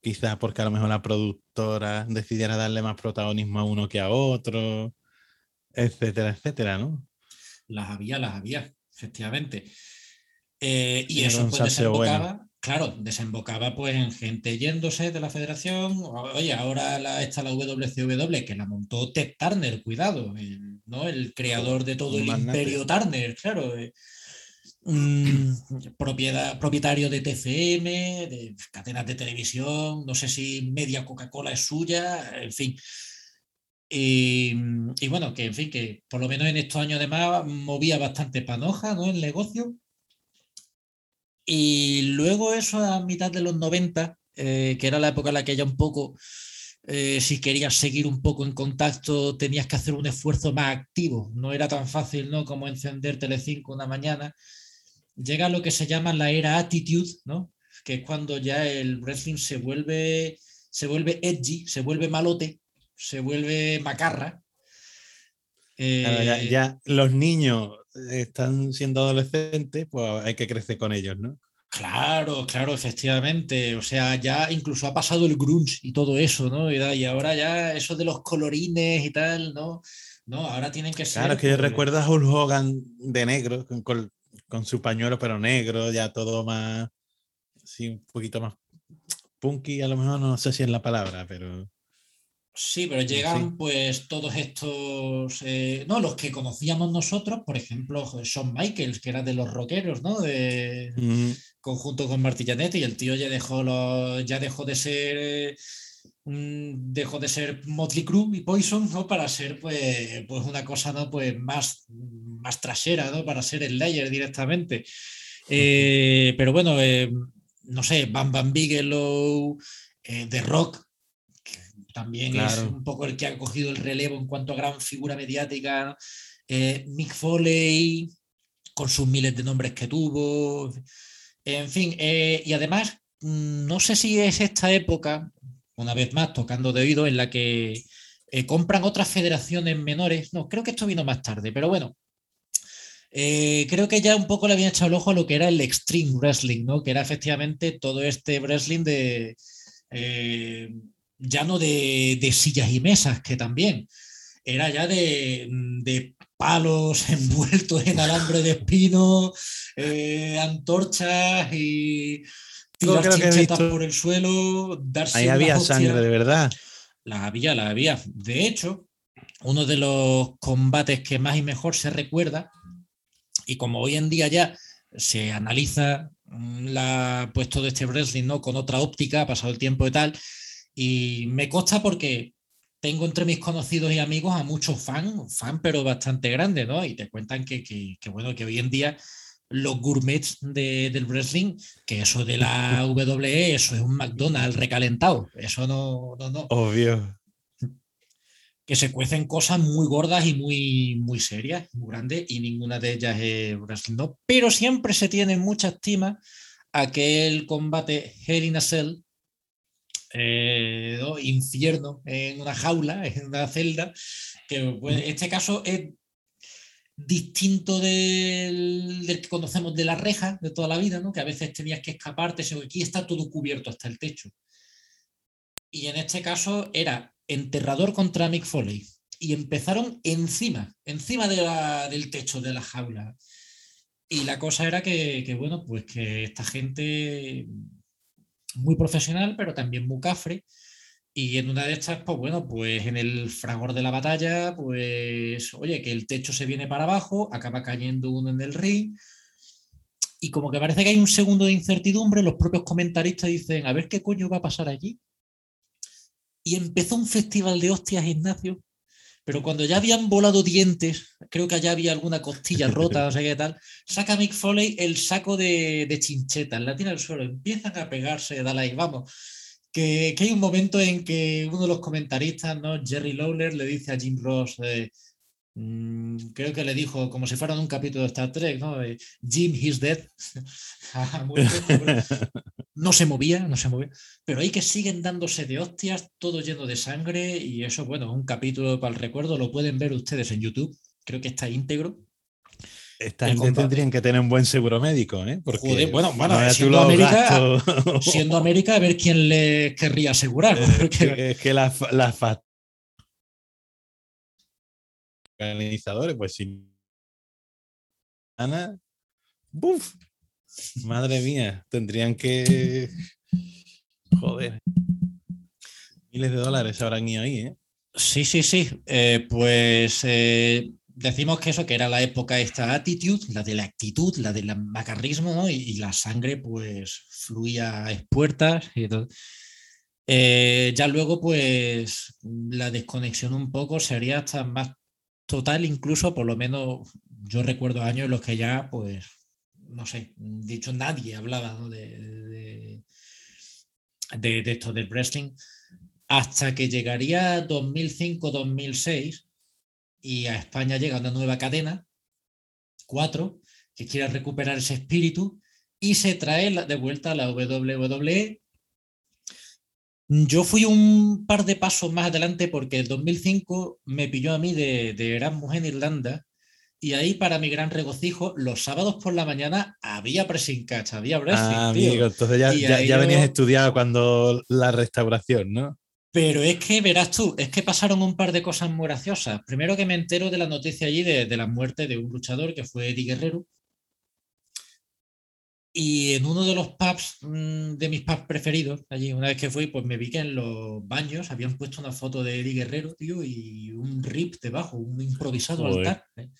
quizás porque a lo mejor la productora decidiera darle más protagonismo a uno que a otro, etcétera, etcétera, ¿no? Las había, las había, efectivamente. Eh, y eso pues desembocaba, bueno. Claro, desembocaba pues en gente yéndose de la federación. Oye, ahora la, está la WCW que la montó Ted Turner, cuidado, el, ¿no? el creador de todo el magnate. imperio Turner, claro. Eh, propiedad, propietario de TCM, de cadenas de televisión, no sé si media Coca-Cola es suya, en fin. Y, y, bueno, que en fin, que por lo menos en estos años además movía bastante panoja ¿no? el negocio. Y luego eso a mitad de los 90, eh, que era la época en la que ya un poco, eh, si querías seguir un poco en contacto, tenías que hacer un esfuerzo más activo. No era tan fácil ¿no? como encender Telecinco una mañana. Llega lo que se llama la era attitude, ¿no? que es cuando ya el wrestling se vuelve, se vuelve edgy, se vuelve malote, se vuelve macarra. Eh, claro, ya, ya, los niños están siendo adolescentes, pues hay que crecer con ellos, ¿no? Claro, claro, efectivamente. O sea, ya incluso ha pasado el grunge y todo eso, ¿no? Y, ahora ya eso de los colorines y tal, ¿no? No, ahora tienen que ser. Claro, es que yo recuerdo a Hulk Hogan de negro, con, con, su pañuelo pero negro, ya todo más, sí, un poquito más punky, a lo mejor no sé si es la palabra, pero... Sí, pero llegan pues todos estos, eh, no, los que conocíamos nosotros, por ejemplo, Shawn Michaels, que era de los rockeros, ¿no? De, Conjunto con Martillanetti, y el tío ya dejó, los, ya dejó de ser... dejó de ser Motley Crue y Poison, ¿no? Para ser, pues, pues una cosa, ¿no? Pues más, más trasera, ¿no? Para ser el layer directamente. Eh, pero bueno, eh, no sé, Bam Bam Bigelow, The Rock, también es un poco el que ha cogido el relevo en cuanto a gran figura mediática. Eh, Mick Foley, con sus miles de nombres que tuvo. En fin, eh, y además, mm, no sé si es esta época, una vez más tocando de oído, en la que eh, compran otras federaciones menores. No, creo que esto vino más tarde, pero bueno. creo que ya un poco le habían echado el ojo a lo que era el Extreme Wrestling, ¿no? Que era efectivamente todo este wrestling de ya no de, sillas y mesas, que también era ya de, palos [laughs] envueltos en alambre de espino, eh, antorchas y tirar chinchetas por el suelo, darse Ahí había sangre de verdad. La había, la había. De hecho, uno de los combates que más y mejor se recuerda, y como hoy en día ya se analiza mm, la, pues todo este wrestling ¿no? con otra óptica, ha pasado el tiempo y tal, y me consta porque tengo entre mis conocidos y amigos a muchos fans, fan pero bastante grandes, ¿no? Y te cuentan que, bueno, que hoy en día los gourmets del wrestling, que eso de la [laughs] WWE, eso es un McDonald's recalentado, eso no, no, no. Obvio. Que se cuecen cosas muy gordas y muy, muy serias, muy grandes, y ninguna de ellas es wrestling, ¿no? Pero siempre se tiene mucha estima aquel combate Hell in a Cell eh, infierno en una jaula, [laughs] en una celda, que pues, en este caso es distinto del, que conocemos de la reja de toda la vida, ¿no? que a veces tenías que escaparte, sino que aquí está todo cubierto hasta el techo. Y en este caso era enterrador contra Mick Foley. Y empezaron encima, encima del techo de la jaula. Y la cosa era que, que, bueno, pues que esta gente muy profesional, pero también muy cafre. Y en una de estas, pues bueno, pues en el fragor de la batalla, pues oye, que el techo se viene para abajo, acaba cayendo uno en el ring. Y como que parece que hay un segundo de incertidumbre, los propios comentaristas dicen, a ver qué coño va a pasar allí. Y empezó un festival de hostias, Ignacio, pero cuando ya habían volado dientes, creo que allá había alguna costilla [laughs] rota, no sé qué tal, saca Mick Foley el saco de, de chinchetas, la tira al suelo, empiezan a pegarse, dale ahí, vamos. Que, que, hay un momento en que uno de los comentaristas, ¿no? Jerry Lawler, le dice a Jim Ross, eh, creo que le dijo, como si fuera un capítulo de Star Trek, ¿no? Jim, he's dead. [laughs] No se movía, no se movía. Pero hay que siguen dándose de hostias, todo lleno de sangre, y eso, bueno, un capítulo para el recuerdo, lo pueden ver ustedes en YouTube. Creo que está íntegro. Esta gente tendrían que tener un buen seguro médico, ¿eh? Porque bueno, bueno, siendo, América, siendo América, a ver quién le querría asegurar. [laughs] Es que, las la organizadores, pues si Ana, ¡buf! Madre mía, tendrían que. Joder. Miles de dólares habrán ido ahí, ¿eh? Sí, sí, sí. Eh, pues eh, decimos que eso, que era la época esta attitude, la de la actitud, la del macarrismo, ¿no? y, la sangre, pues, fluía a expuertas y todo. Eh, ya luego, pues, la desconexión un poco sería hasta más total, incluso por lo menos yo recuerdo años en los que ya, pues, no sé, dicho nadie hablaba de, de, esto del wrestling, hasta que llegaría 2005-2006 y a España llega una nueva cadena, cuatro, que quiere recuperar ese espíritu y se trae de vuelta la WWE yo fui un par de pasos más adelante porque el 2005 me pilló a mí de, de Erasmus en Irlanda y ahí, para mi gran regocijo, los sábados por la mañana había pressing catch, había wrestling. Ah, tío. amigo, entonces ya, ya, venías yo- estudiado cuando la restauración, ¿no? Pero es que, verás tú, es que pasaron un par de cosas muy graciosas. Primero que me entero de la noticia allí de, de la muerte de un luchador que fue Eddie Guerrero. Y en uno de los pubs, mm, de mis pubs preferidos, allí, una vez que fui, pues me vi que en los baños habían puesto una foto de Eddie Guerrero, tío, y un rip debajo, un improvisado Joder. altar. ¿eh?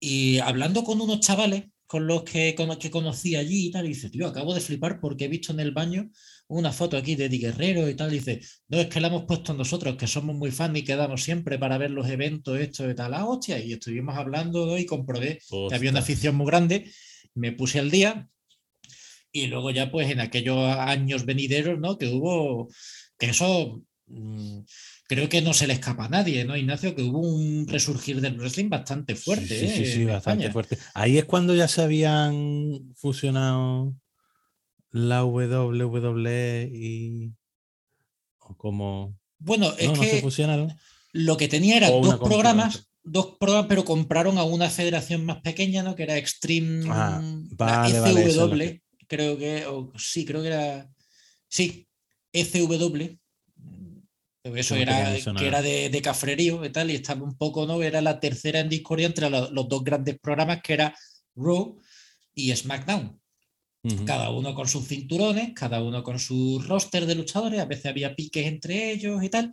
Y hablando con unos chavales con los que, con los que conocí allí y tal, y dice, tío, acabo de flipar porque he visto en el baño una foto aquí de Eddie Guerrero y tal. Y dice, no, es que la hemos puesto nosotros, que somos muy fans y quedamos siempre para ver los eventos, esto y tal. Ah, hostia, y estuvimos hablando ¿no? y comprobé que había una afición muy grande. Me puse al día y luego ya, pues en aquellos años venideros, ¿no? Que hubo, que eso. mm, Creo que no se le escapa a nadie, ¿no, Ignacio? Que hubo un resurgir del wrestling bastante fuerte. Sí, sí, ¿eh? sí, bastante España. fuerte. Ahí es cuando ya se habían fusionado la WWE y. O como. Bueno, es no, no que se fusionaron. Lo que tenía era O una dos programas. Dos programas, pero compraron a una federación más pequeña, ¿no? Que era Extreme Ah, vale, FW, creo que, o sí, creo que era, sí, FW. Eso era, que era de, de cafrerío y tal, y estaba un poco, ¿no? Era la tercera en discordia entre los dos grandes programas que era Raw y SmackDown cada uno con sus cinturones, cada uno con su roster de luchadores, a veces había piques entre ellos y tal.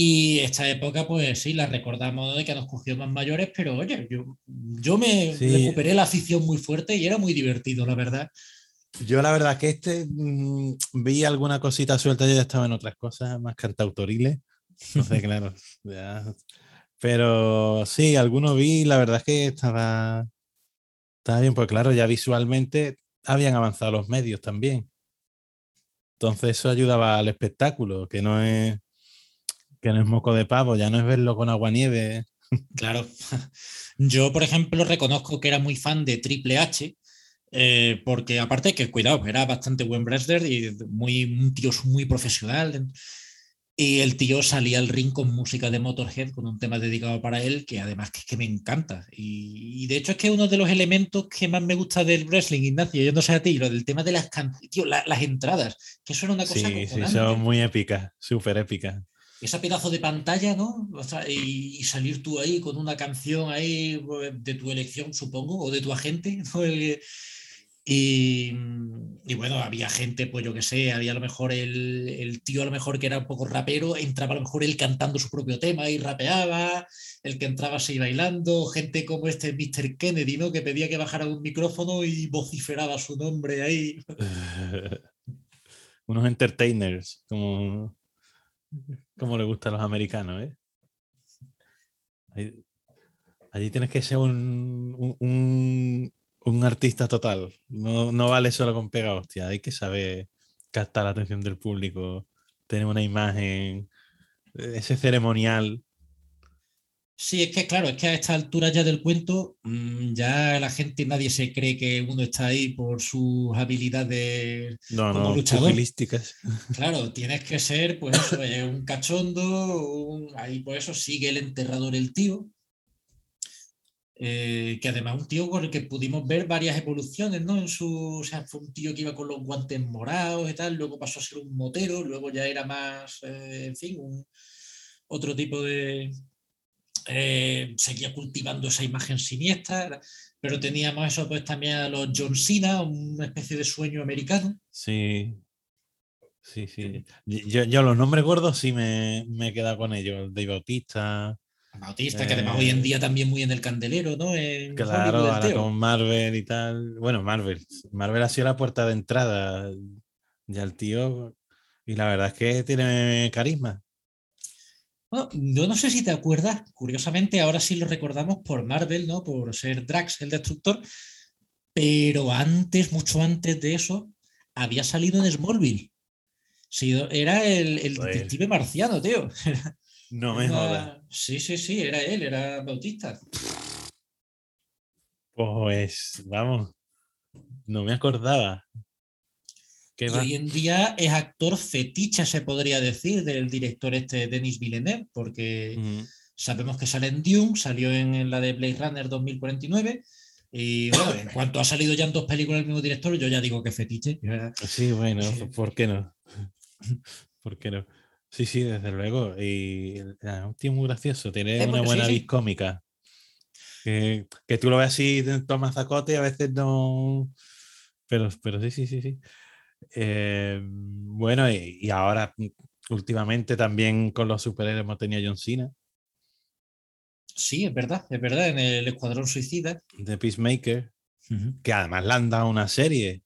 Y esta época, pues sí, la recordamos de que nos cogió más mayores, pero oye, yo, yo me Sí. recuperé la afición muy fuerte y era muy divertido, la verdad. Yo la verdad que este mm, vi alguna cosita suelta, yo ya estaba en otras cosas más cantautoriles. Entonces, [laughs] claro. ya- Pero sí, alguno vi, la verdad es que estaba, estaba bien, pues claro, ya visualmente habían avanzado los medios también. Entonces eso ayudaba al espectáculo, que no es que no es moco de pavo, ya no es verlo con agua nieve. Claro. [laughs] Yo, por ejemplo, reconozco que era muy fan de Triple H, eh, porque aparte que, cuidado, era bastante buen wrestler y muy, un tío muy profesional. Y el tío salía al ring con música de Motorhead, con un tema dedicado para él, que además que, es que me encanta. Y, y de hecho es que uno de los elementos que más me gusta del wrestling, Ignacio, yo no sé a ti, lo del tema de las canciones, la- las entradas, que eso era una cosa Sí, sí, son muy épicas, súper épicas. Ese pedazo de pantalla, ¿no? Y, salir tú ahí con una canción ahí pues, de tu elección, supongo, o de tu agente, [laughs] y, bueno, había gente, pues yo qué sé, había a lo mejor el, el tío a lo mejor que era un poco rapero, entraba a lo mejor él cantando su propio tema y rapeaba, el que entraba así bailando, gente como este Mr. Kennedy, ¿no? Que pedía que bajara un micrófono y vociferaba su nombre ahí. [laughs] Unos entertainers, como, como le gusta a los americanos, ¿eh? Allí tienes que ser un, un, artista total. No, no vale solo con pega hostia, hay que saber captar la atención del público, tener una imagen, ese ceremonial. Sí, es que claro, es que a esta altura ya del cuento, mm, ya la gente, nadie se cree que uno está ahí por sus habilidades. No, Como no, luchador. [laughs] Claro, tienes que ser, pues eso, eh, un cachondo, un- ahí por eso sigue el enterrador el tío. eh, que además un tío con el que pudimos ver varias evoluciones, ¿no? En su, o sea, fue un tío que iba con los guantes morados y tal, luego pasó a ser un motero, luego ya era más, eh, en fin, un, otro tipo de, eh, seguía cultivando esa imagen siniestra, pero teníamos eso pues también a los John Cena, una especie de sueño americano. Sí. Sí, sí. Yo, yo los nombres gordos sí me, me he quedado con ellos. Dave Bautista. Bautista, que además hoy en Eh, día también muy en el candelero, ¿no? En Claro, ahora con Marvel y tal. Bueno, Marvel. Marvel ha sido la puerta de entrada. Ya el tío. Y la verdad es que tiene carisma. Bueno, yo no sé si te acuerdas, curiosamente, ahora sí lo recordamos por Marvel, ¿no? Por ser Drax, el destructor, pero antes, mucho antes de eso, había salido en Smallville. Sí, era el, detective marciano, tío. No [laughs] me jodas. Sí, sí, sí, era él, era Bautista. Pues vamos. No me acordaba. ¿Qué Y va? hoy en día es actor fetiche, se podría decir, del director este Denis Villeneuve, porque Ujú. Sabemos que sale en Dune, salió en, la de Blade Runner 2049. Y bueno, en cuanto ha salido ya en dos películas el mismo director, yo ya digo que fetiche. Sí, bueno, ¿por qué no? [laughs] ¿Por qué no? Sí, sí, desde luego. Y es un tío muy gracioso, tiene una buena vis cómica. Que, tú lo ves así, toma zacote y a veces no. Pero, pero sí, sí, sí, sí. Eh, bueno, y, ahora últimamente también con los superhéroes hemos tenido John Cena. Sí, es verdad, es verdad, en el Escuadrón Suicida. De Peacemaker, que además le han dado una serie.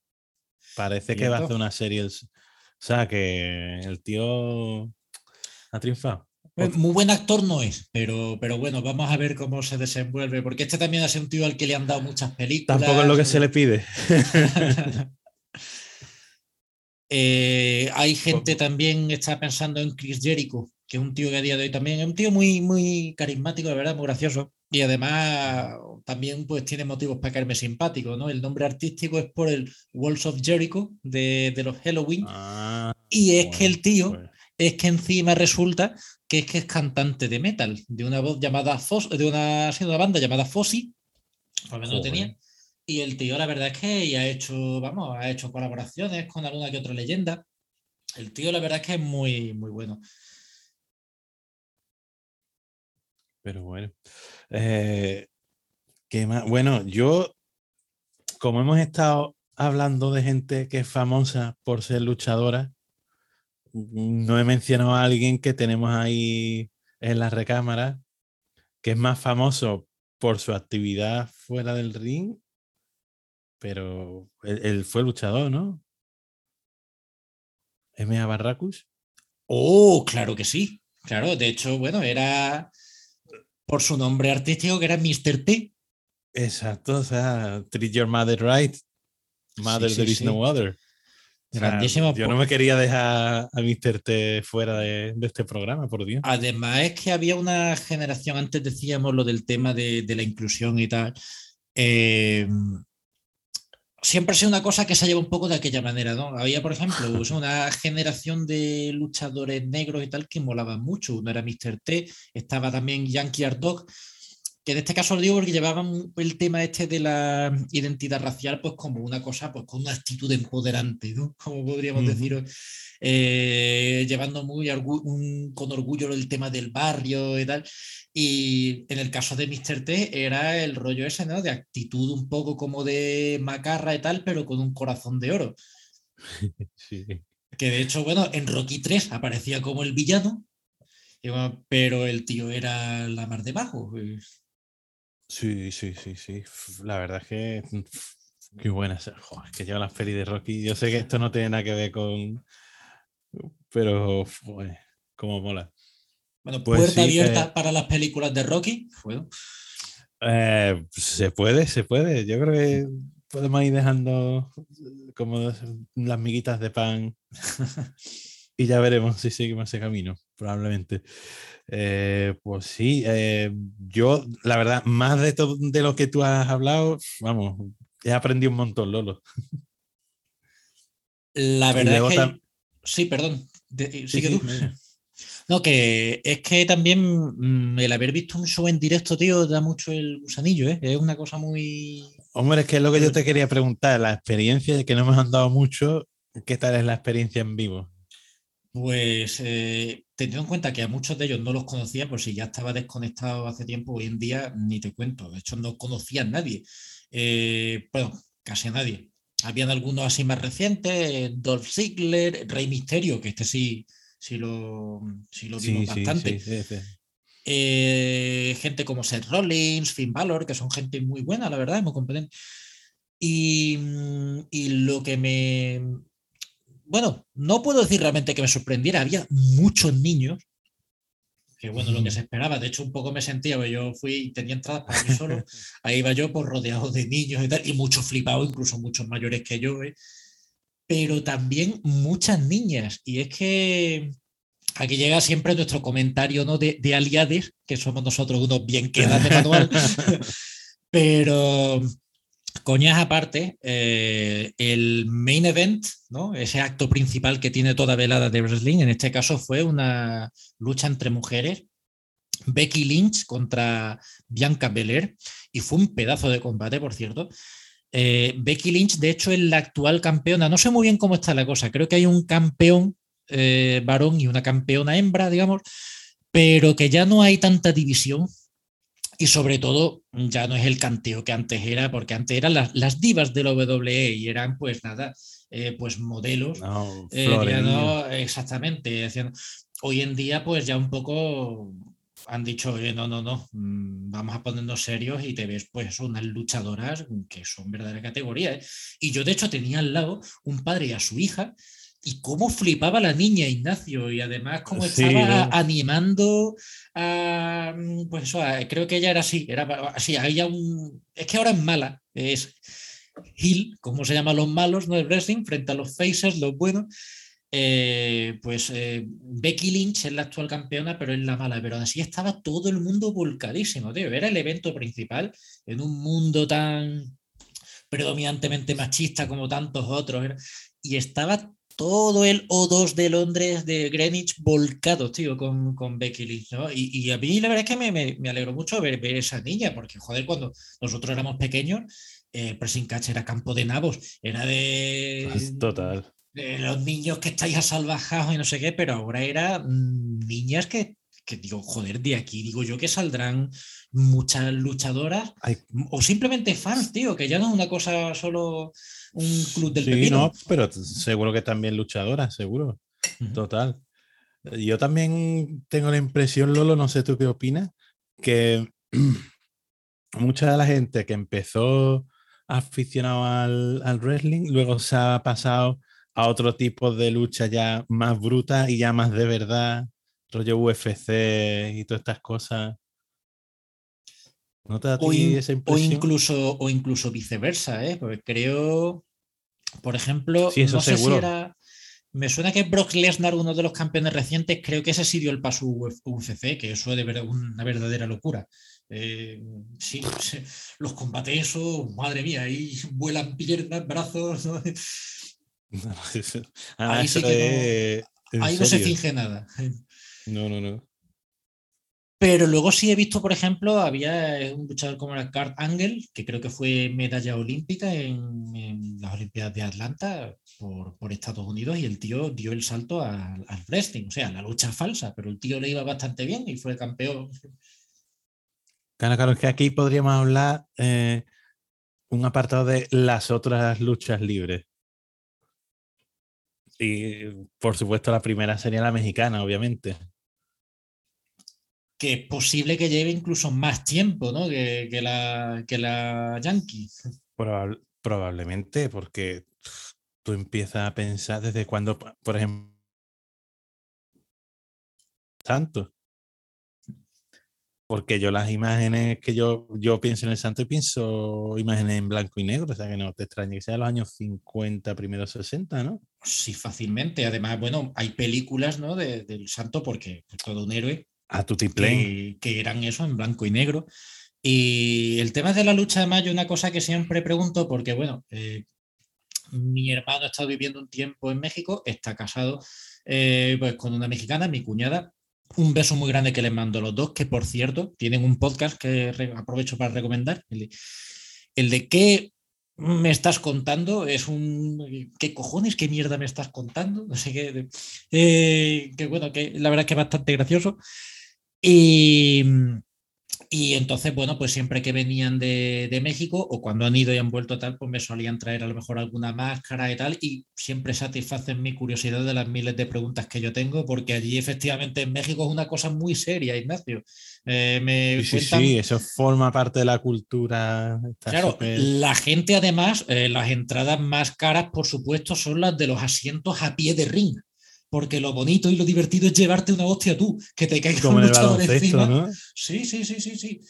Parece que va a hacer una serie. O sea, que el tío ha triunfado. Pues muy buen actor no es, pero, pero bueno, vamos a ver cómo se desenvuelve, porque este también ha sido un tío al que le han dado muchas películas. Tampoco es lo que se le pide. [laughs] Eh, hay gente también está pensando en Chris Jericho, que es un tío que a día de hoy también es un tío muy, muy carismático, de verdad, muy gracioso. Y además también pues tiene motivos para caerme simpático, ¿no? El nombre artístico es por el Walls of Jericho de, los Halloween. Ah, y es que el tío pues. es que encima resulta que es que es cantante de metal, de una voz llamada Fos, de una, una banda llamada Fossi, no lo tenía. Y el tío, la verdad es que ha hecho, vamos, ha hecho colaboraciones con alguna que otra leyenda. El tío, la verdad es que es muy, muy bueno. Pero bueno. Eh, ¿qué más? Bueno, yo, como hemos estado hablando de gente que es famosa por ser luchadora, no he mencionado a alguien que tenemos ahí en la recámara, que es más famoso por su actividad fuera del ring pero él, fue luchador, ¿no? M.A. Barracus. Oh, claro que sí. Claro, de hecho, bueno, era por su nombre artístico que era Mr. T. Exacto, o sea, treat your mother right. Mother, there is no other. Grandísimo. yo no me quería dejar a Mr. T fuera de, este programa, por Dios. Además, es que había una generación, antes decíamos lo del tema de, de la inclusión y tal. Eh, siempre ha sido una cosa que se lleva un poco de aquella manera, ¿no? Había, por ejemplo, [laughs] una generación de luchadores negros y tal que molaban mucho. Uno era Mr. T, estaba también Yankee Art Dog, que en este caso lo digo porque llevaban el tema este de la identidad racial pues como una cosa, pues con una actitud empoderante, ¿no? [laughs] Como podríamos decir, eh, llevando muy con orgullo el tema del barrio y tal. Y en el caso de Mr. T era el rollo ese, ¿no? De actitud un poco como de macarra y tal, pero con un corazón de oro. [laughs] Sí. Que de hecho, bueno, en Rocky 3 aparecía como el villano, pero el tío era la mar debajo. Sí, sí, sí, sí. La verdad es que qué buena. Es que lleva las pelis de Rocky. Yo sé que esto no tiene nada que ver con. Pero, joder, cómo mola. Bueno, pues puerta abierta eh para las películas de Rocky. Eh, se puede, se puede. Yo creo que podemos ir dejando como las miguitas de pan [laughs] y ya veremos si seguimos ese camino, probablemente. Eh, pues sí, eh, yo, la verdad, más de, todo, de lo que tú has hablado, vamos, he aprendido un montón, Lolo. La verdad es que... Sí, perdón. sigue tú. No, que es que también mm, el haber visto un show en directo, tío, da mucho el gusanillo, ¿eh? Es una cosa muy... Hombre, es que es lo que yo te quería preguntar, la experiencia que no hemos andado mucho, ¿qué tal es la experiencia en vivo? Pues eh, teniendo en cuenta que a muchos de ellos no los conocía, por si ya estaba desconectado hace tiempo, hoy en día ni te cuento, de hecho no conocía a nadie, eh, bueno, casi a nadie. Habían algunos así más recientes, Dolph Ziggler, Rey Misterio, que este sí, sí lo, sí lo vimos bastante. Eh, gente como Seth Rollins, Finn Balor, que son gente muy buena, la verdad, muy competente. Y, y lo que me, bueno, no puedo decir realmente que me sorprendiera, había muchos niños, que bueno, lo que se esperaba, de hecho un poco me sentía, pues yo fui y tenía entradas para mí [laughs] solo, ahí iba yo por pues, rodeado de niños y tal, y muchos flipados, incluso muchos mayores que yo, ¿eh? pero también muchas niñas, y es que aquí llega siempre nuestro comentario ¿no? de, de aliades, que somos nosotros unos bien quedas de manual, [laughs] [laughs] pero Coñas aparte, eh, el main event, ¿no? ese acto principal que tiene toda velada de wrestling, en este caso fue una lucha entre mujeres Becky Lynch contra Bianca Belair y fue un pedazo de combate, por cierto. Eh, Becky Lynch, de hecho, es la actual campeona. No sé muy bien cómo está la cosa. Creo que hay un campeón eh, varón y una campeona hembra, digamos, pero que ya no hay tanta división. Y sobre todo, ya no es el canteo que antes era, porque antes eran las, las divas del WWE y eran, pues nada, eh, pues modelos. No, Eh, no, exactamente. hacían- Hoy en día, pues ya un poco han dicho, oye, no, no, no, mm, vamos a ponernos serios y te ves, pues, unas luchadoras que son verdadera categoría. ¿eh? Y yo, de hecho, tenía al lado un padre y a su hija. Y cómo flipaba la niña Ignacio, y además cómo Sí, estaba ¿no? animando a, mm, pues eso, a- creo que ella era así, era así, había un, es que ahora es mala, es heel, como se llaman los malos, no el wrestling, frente a los faces, los buenos. Eh, pues eh, Becky Lynch es la actual campeona, pero es la mala. Pero así estaba todo el mundo volcadísimo, tío. Era el evento principal en un mundo tan predominantemente machista como tantos otros. Y estaba todo el O2 de Londres, de Greenwich, volcado, tío, con, con Becky Lynch, ¿no? Y, y a mí la verdad es que me, me, me alegró mucho ver, ver esa niña, porque, joder, cuando nosotros éramos pequeños, eh, Pressing Catch era campo de nabos, era de, Pues Total. de los niños que estáis asalvajados y no sé qué, pero ahora era mm, niñas que, que digo, joder, de aquí digo yo que saldrán muchas luchadoras Ay, o simplemente fans, tío, que ya no es una cosa solo un club del sí, pepino. no, pero seguro que también luchadoras, seguro. Total. Yo también tengo la impresión, Lolo, no sé tú qué opinas, que [clears throat] mucha de la gente que empezó aficionado al, al wrestling, luego se ha pasado a otro tipo de lucha ya más bruta y ya más de verdad, rollo UFC y todas estas cosas. ¿No te da a O, ti in- esa o impresión? incluso, o incluso viceversa, ¿eh? Porque creo, por ejemplo, Sí, eso no sé seguro. si era. Me suena que Brock Lesnar, uno de los campeones recientes, creo que ese sí dio el paso a UFC, que eso es una verdadera locura. Eh, sí, los combates, eso, madre mía, ahí vuelan piernas, brazos. ¿no? [laughs] Ah, Ahí sí que ¿en Ahí no se finge nada. No, no, no. Pero luego sí he visto, por ejemplo, había eh, un luchador como era Kurt Angle, que creo que fue medalla olímpica en, las Olimpiadas de Atlanta por, Estados Unidos y el tío dio el salto al, al wrestling, o sea, la lucha falsa, pero el tío le iba bastante bien y fue campeón. Claro, claro, es que aquí podríamos hablar eh, un apartado de las otras luchas libres. Y por supuesto la primera sería la mexicana, obviamente. Que es posible que lleve incluso más tiempo ¿no? que, que la, que la Yankee. Probable- probablemente porque tú empiezas a pensar desde cuando, por ejemplo, Santos. Porque yo las imágenes que yo, yo pienso en el santo y pienso imágenes en blanco y negro, o sea que no te extrañe que sea los años 50, primeros 60, ¿no? Sí, fácilmente. Además, bueno, hay películas ¿no? de- del santo porque es todo un héroe A Tutiplén. que, que eran eso en blanco y negro. Y el tema de la lucha de mayo, una cosa que siempre pregunto, porque bueno, eh, mi hermano ha estado viviendo un tiempo en México, está casado eh, pues con una mexicana, mi cuñada. Un beso muy grande que les mando a los dos, que por cierto tienen un podcast que aprovecho para recomendar. El de, el de qué me estás contando es un. ¿Qué cojones? ¿Qué mierda me estás contando? No sé qué. eh, que bueno, que la verdad es que es bastante gracioso. Y, y entonces, bueno, pues siempre que venían de, de México o cuando han ido y han vuelto tal, pues me solían traer a lo mejor alguna máscara y tal, y siempre satisfacen mi curiosidad de las miles de preguntas que yo tengo, porque allí efectivamente en México es una cosa muy seria, Ignacio. Eh, me Sí, sí, cuentan- sí, eso forma parte de la cultura. Claro, la gente además, eh, las entradas más caras, por supuesto, son las de los asientos a pie de ring. Porque lo bonito y lo divertido es llevarte una hostia tú, que te caiga como un el luchador encima. ¿no? Sí, sí, sí, sí, sí.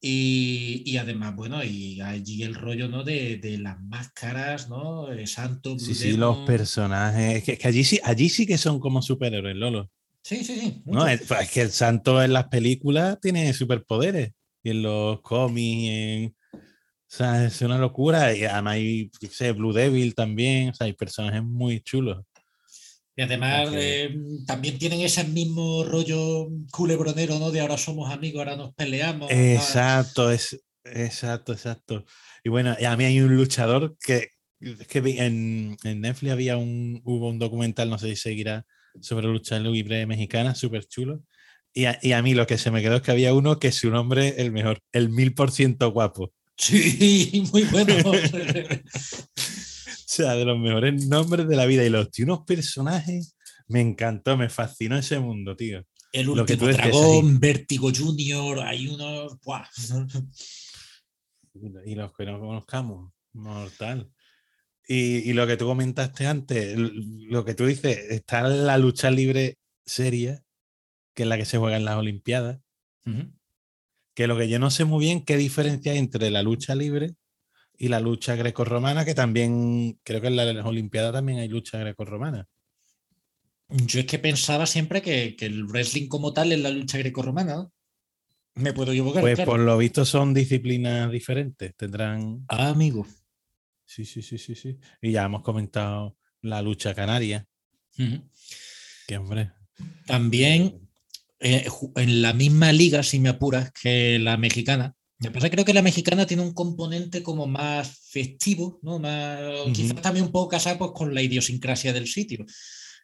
Y, y además, bueno, y allí el rollo, ¿no? De, de las máscaras, ¿no? Eh, Santo, Sí, sí, los personajes. Es que, es que allí, sí, allí sí que son como superhéroes, Lolo. Sí, sí, sí. ¿no? Es, pues, es que el santo en las películas tiene superpoderes. Y en los cómics, en- o sea, es una locura. Y además hay, sé, Blue Devil también. O sea, hay personajes muy chulos. Y además eh, también tienen ese mismo rollo culebronero, ¿no? De ahora somos amigos, ahora nos peleamos. Exacto, es, exacto, exacto. Y bueno, a mí hay un luchador que, que en, en, Netflix había un, hubo un documental, no sé si seguirá, sobre lucha libre mexicana, súper chulo. Y a, y a, mí lo que se me quedó es que había uno que su nombre el mejor, el mil por ciento guapo. Sí, [laughs] muy bueno. [laughs] O sea, de los mejores nombres de la vida. Y los tío, unos personajes. Me encantó, me fascinó ese mundo, tío. El último Lo que dragón, Vértigo Junior, hay unos. ¡buah! Y los que no conozcamos, mortal. Y, y, lo que tú comentaste antes, lo que tú dices, está la lucha libre seria, que es la que se juega en las Olimpiadas. Que lo que yo no sé muy bien, qué diferencia hay entre la lucha libre y la lucha grecorromana, que también creo que en las Olimpiadas también hay lucha grecorromana. Yo es que pensaba siempre que, que, el wrestling como tal es la lucha grecorromana. Me puedo equivocar. Pues por lo visto son disciplinas diferentes. Tendrán. Ah, amigo. Sí, sí, sí, sí, sí. Y ya hemos comentado la lucha canaria. Que hombre. También eh, en la misma liga, si me apuras, que la mexicana, me pasa creo que la mexicana tiene un componente como más festivo, ¿no? Más, Quizás también un poco casado pues, con la idiosincrasia del sitio.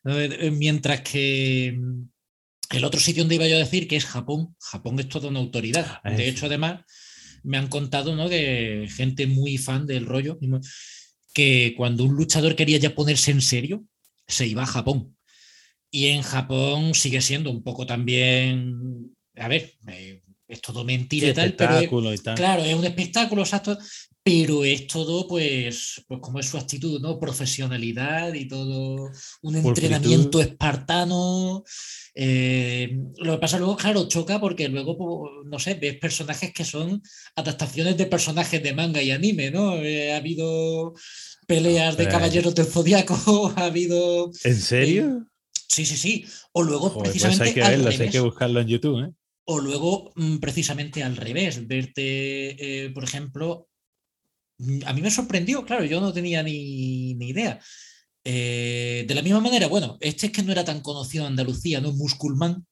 Eh, mientras que mm, el otro sitio donde iba yo a decir que es Japón, Japón es toda una autoridad. Ah, de hecho, además, me han contado ¿no? de gente muy fan del rollo, que cuando un luchador quería ya ponerse en serio, se iba a Japón. Y en Japón sigue siendo un poco también, a ver, eh, es todo mentira y tal, pero claro, es un espectáculo, exacto, pero es todo, pues, pues como es su actitud, ¿no? Profesionalidad y todo, un entrenamiento espartano. Eh, lo que pasa luego, claro, choca porque luego, pues, no sé, ves personajes que son adaptaciones de personajes de manga y anime, ¿no? Eh, ha habido peleas de caballeros del zodiaco, [laughs] ha habido... ¿En serio? sí, sí, sí. O luego, precisamente. Pues hay que verlo, hay que buscarlo en YouTube, ¿eh? O luego, mm, precisamente al revés, verte, eh, por ejemplo, mm, a mí me sorprendió, claro, yo no tenía ni, idea. Eh, de la misma manera, bueno, este es que no era tan conocido en Andalucía, ¿no? Musculman,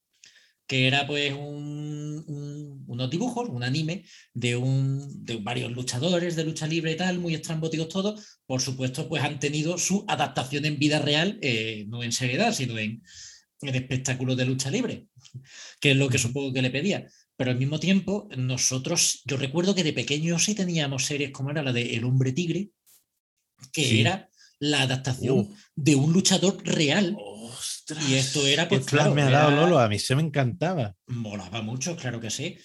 que era pues unos dibujos, un anime de, un, de varios luchadores de lucha libre y tal, muy estrambóticos todos. Por supuesto, pues han tenido su adaptación en vida real, eh, no en seriedad, sino en, en espectáculos de lucha libre que es lo que supongo que le pedía. Pero al mismo tiempo, nosotros, yo recuerdo que de pequeños sí teníamos series como era la de El hombre tigre, que era la adaptación de un luchador real. y esto era pues, claro, me ha dado Lolo, a mí se me encantaba. Molaba mucho, claro que sí.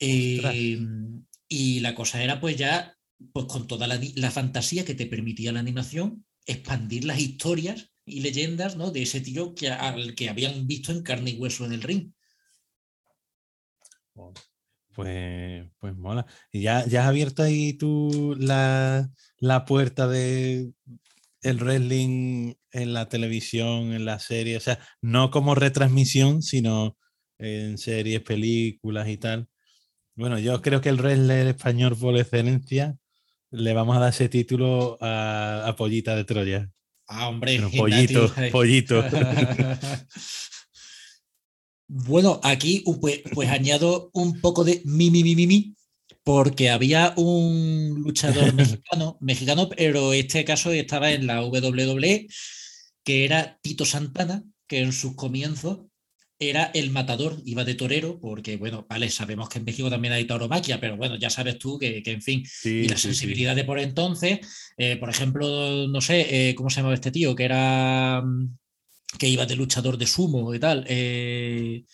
Em, y la cosa era pues ya, pues con toda la, la, fantasía que te permitía la animación, expandir las historias y leyendas ¿no? de ese tío que, al que habían visto en carne y hueso en el ring. Pues, pues mola. ¿Y ya, ya has abierto ahí tú la, la puerta de el wrestling en la televisión, en la serie? O sea, no como retransmisión, sino en series, películas y tal. Bueno, yo creo que el wrestler español por excelencia le vamos a dar ese título a, a Pollita de Troya. Ah, hombre, [laughs] pollito, pollito. [laughs] bueno, aquí pues, pues, añado un poco de mi, mi, mi, mi, porque había un luchador [laughs] mexicano, mexicano, pero este caso estaba en la WWE, que era Tito Santana, que en sus comienzos era el matador, iba de torero, porque, bueno, vale, sabemos que en México también hay tauromaquia, pero bueno, ya sabes tú que, en fin, y la sensibilidad de por entonces, eh, por ejemplo, no sé, eh, ¿cómo se llamaba este tío? Que era, mm, que iba de luchador de sumo y tal. Eh,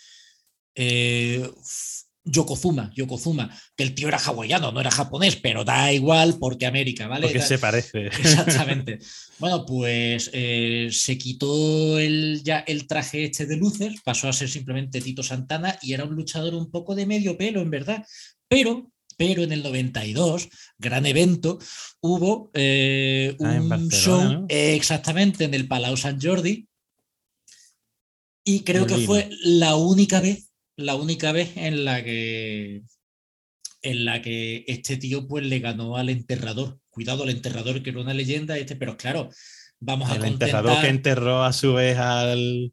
Yokozuma, Yokozuma, que el tío era hawaiano, no era japonés, pero da igual porque América, ¿vale? Porque se parece. [laughs] Exactamente. bueno, pues eh, se quitó el, ya el traje este de luces, pasó a ser simplemente Tito Santana y era un luchador un poco de medio pelo, en verdad. Pero, pero en el 92, gran evento, hubo eh, ah, un show exactamente en el Palau San Jordi. Y creo que fue la única vez la única vez en la que en la que este tío pues le ganó al enterrador. Cuidado, el enterrador que era una leyenda, este, pero claro, vamos a El enterrador que contentar. enterró a su vez al,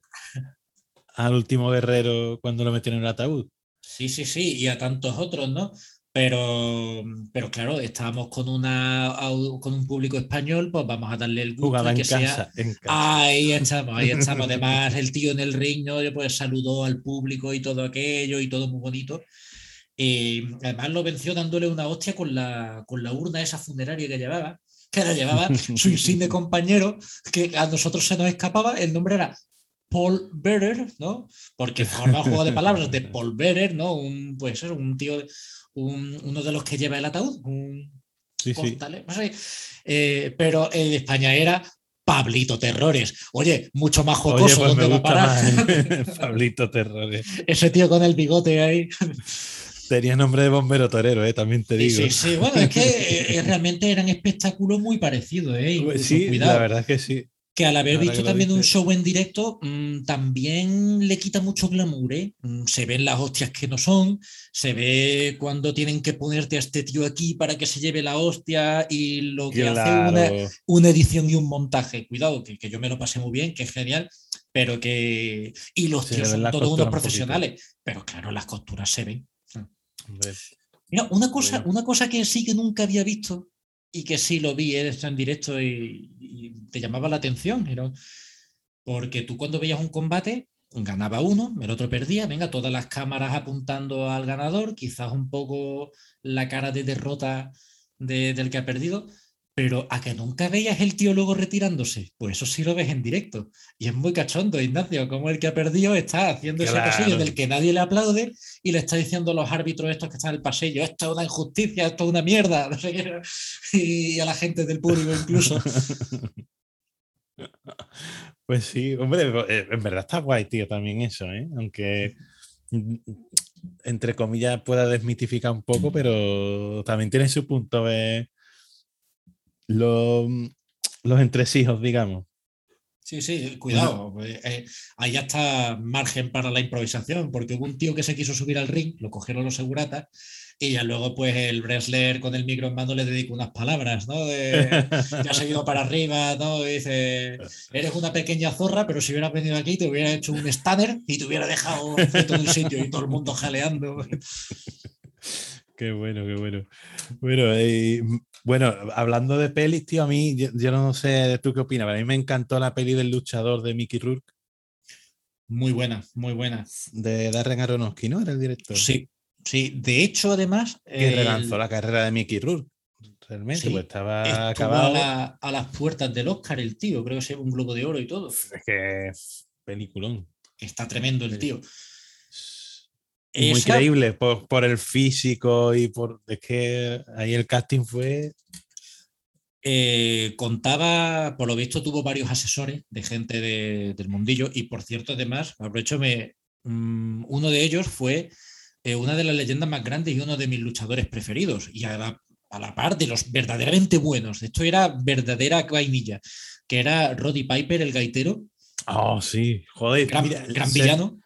al último guerrero cuando lo metieron en el ataúd. Sí, sí, sí, y a tantos otros, ¿no? Pero, pero claro, estábamos con, una, con un público español, pues vamos a darle el gusto de en que sea. casa, en casa. Ahí estamos, ahí estamos. [laughs] Además, el tío en el ring, ¿no? Pues saludó al público y todo aquello y todo muy bonito. Y además lo venció dándole una hostia con la, con la urna esa funeraria que llevaba, que la llevaba [laughs] su insigne compañero, que a nosotros se nos escapaba, el nombre era Paul Bearer, ¿no? Porque formaba un juego de palabras de [laughs] Paul Bearer, ¿no? Un, pues un tío, un- uno de los que lleva el ataúd, un, Sí, sí. Córtale, no sé. Eh, pero en España era Pablito Terrores. Oye, mucho más Oye, jocoso, pues me ¿dónde va a gusta parar? más [laughs] [laughs] Pablito Terrores. Ese tío con el bigote ahí. Tenía nombre de bombero torero, eh, también te digo. sí, sí. Bueno, es que eh, realmente eran espectáculos muy parecidos, ¿eh? Incluso, Pues sí, cuidado, la verdad es que sí. Que al haber ahora visto también un show en directo, mm, también le quita mucho glamour, ¿eh? Mm, Se ven las hostias que no son, se ve cuando tienen que ponerte a este tío aquí para que se lleve la hostia y lo que hace una, edición y un montaje. Cuidado, que, que yo me lo pasé muy bien, que es genial, pero que. Y los tíos son todos unos un profesionales, pero claro, las costuras se ven. Hombre, Mira, una cosa, Bueno. una cosa que sí que nunca había visto y que sí lo vi eh, esto en directo y, te llamaba la atención, era- porque tú cuando veías un combate ganaba uno, el otro perdía, venga, todas las cámaras apuntando al ganador, quizás un poco la cara de derrota de- del que ha perdido, pero a que nunca veías el tío luego retirándose, pues eso sí lo ves en directo. Y es muy cachondo, Ignacio, como el que ha perdido está haciendo ese pasillo del que nadie le aplaude y le está diciendo a los árbitros estos que están en el pasillo, esto es una injusticia, esto es una mierda, [laughs] no sé qué, y a la gente del público incluso. [laughs] Pues sí, hombre, eh, en verdad está guay, tío, también eso, ¿eh? Aunque, mm, entre comillas, pueda desmitificar un poco, pero también tiene su punto de los, los entresijos, digamos. Sí, sí, cuidado. pues, eh, ahí ya está margen para la improvisación, porque hubo un tío que se quiso subir al ring, lo cogieron los seguratas, y ya luego, pues el wrestler con el micro en mano le dedicó unas palabras, ¿no? De, [laughs] ya se ha ido para arriba, ¿no? Y dice, eres una pequeña zorra, pero si hubieras venido aquí te hubiera hecho un stunner y te hubiera dejado en el sitio y todo el mundo jaleando. [laughs] Qué bueno, qué bueno. Bueno, eh, bueno, hablando de pelis, tío, a mí, yo, yo no sé tú qué opinas, pero a mí me encantó la peli del luchador de Mickey Rourke, Muy buena, muy buena. de Darren Aronofsky, ¿no? Era el director. Sí, sí. De hecho, además... Que el- relanzó la carrera de Mickey Rourke. Realmente, Sí, pues estaba Estuvo a, acabado. la- a las puertas del Oscar el tío, creo que se lleva un globo de oro y todo. Es que peliculón. Está tremendo el tío. Muy Esa- creíble por, por el físico y por. Es que ahí el casting fue. eh, contaba, por lo visto, tuvo varios asesores de gente de- del mundillo y, por cierto, además, aprovecho, me, mm, uno de ellos fue eh, una de las leyendas más grandes y uno de mis luchadores preferidos y a la, a la par de los verdaderamente buenos. Esto era verdadera vainilla, que era Roddy Piper, el gaitero, Oh, sí. Joder, gran, mira, gran se- villano.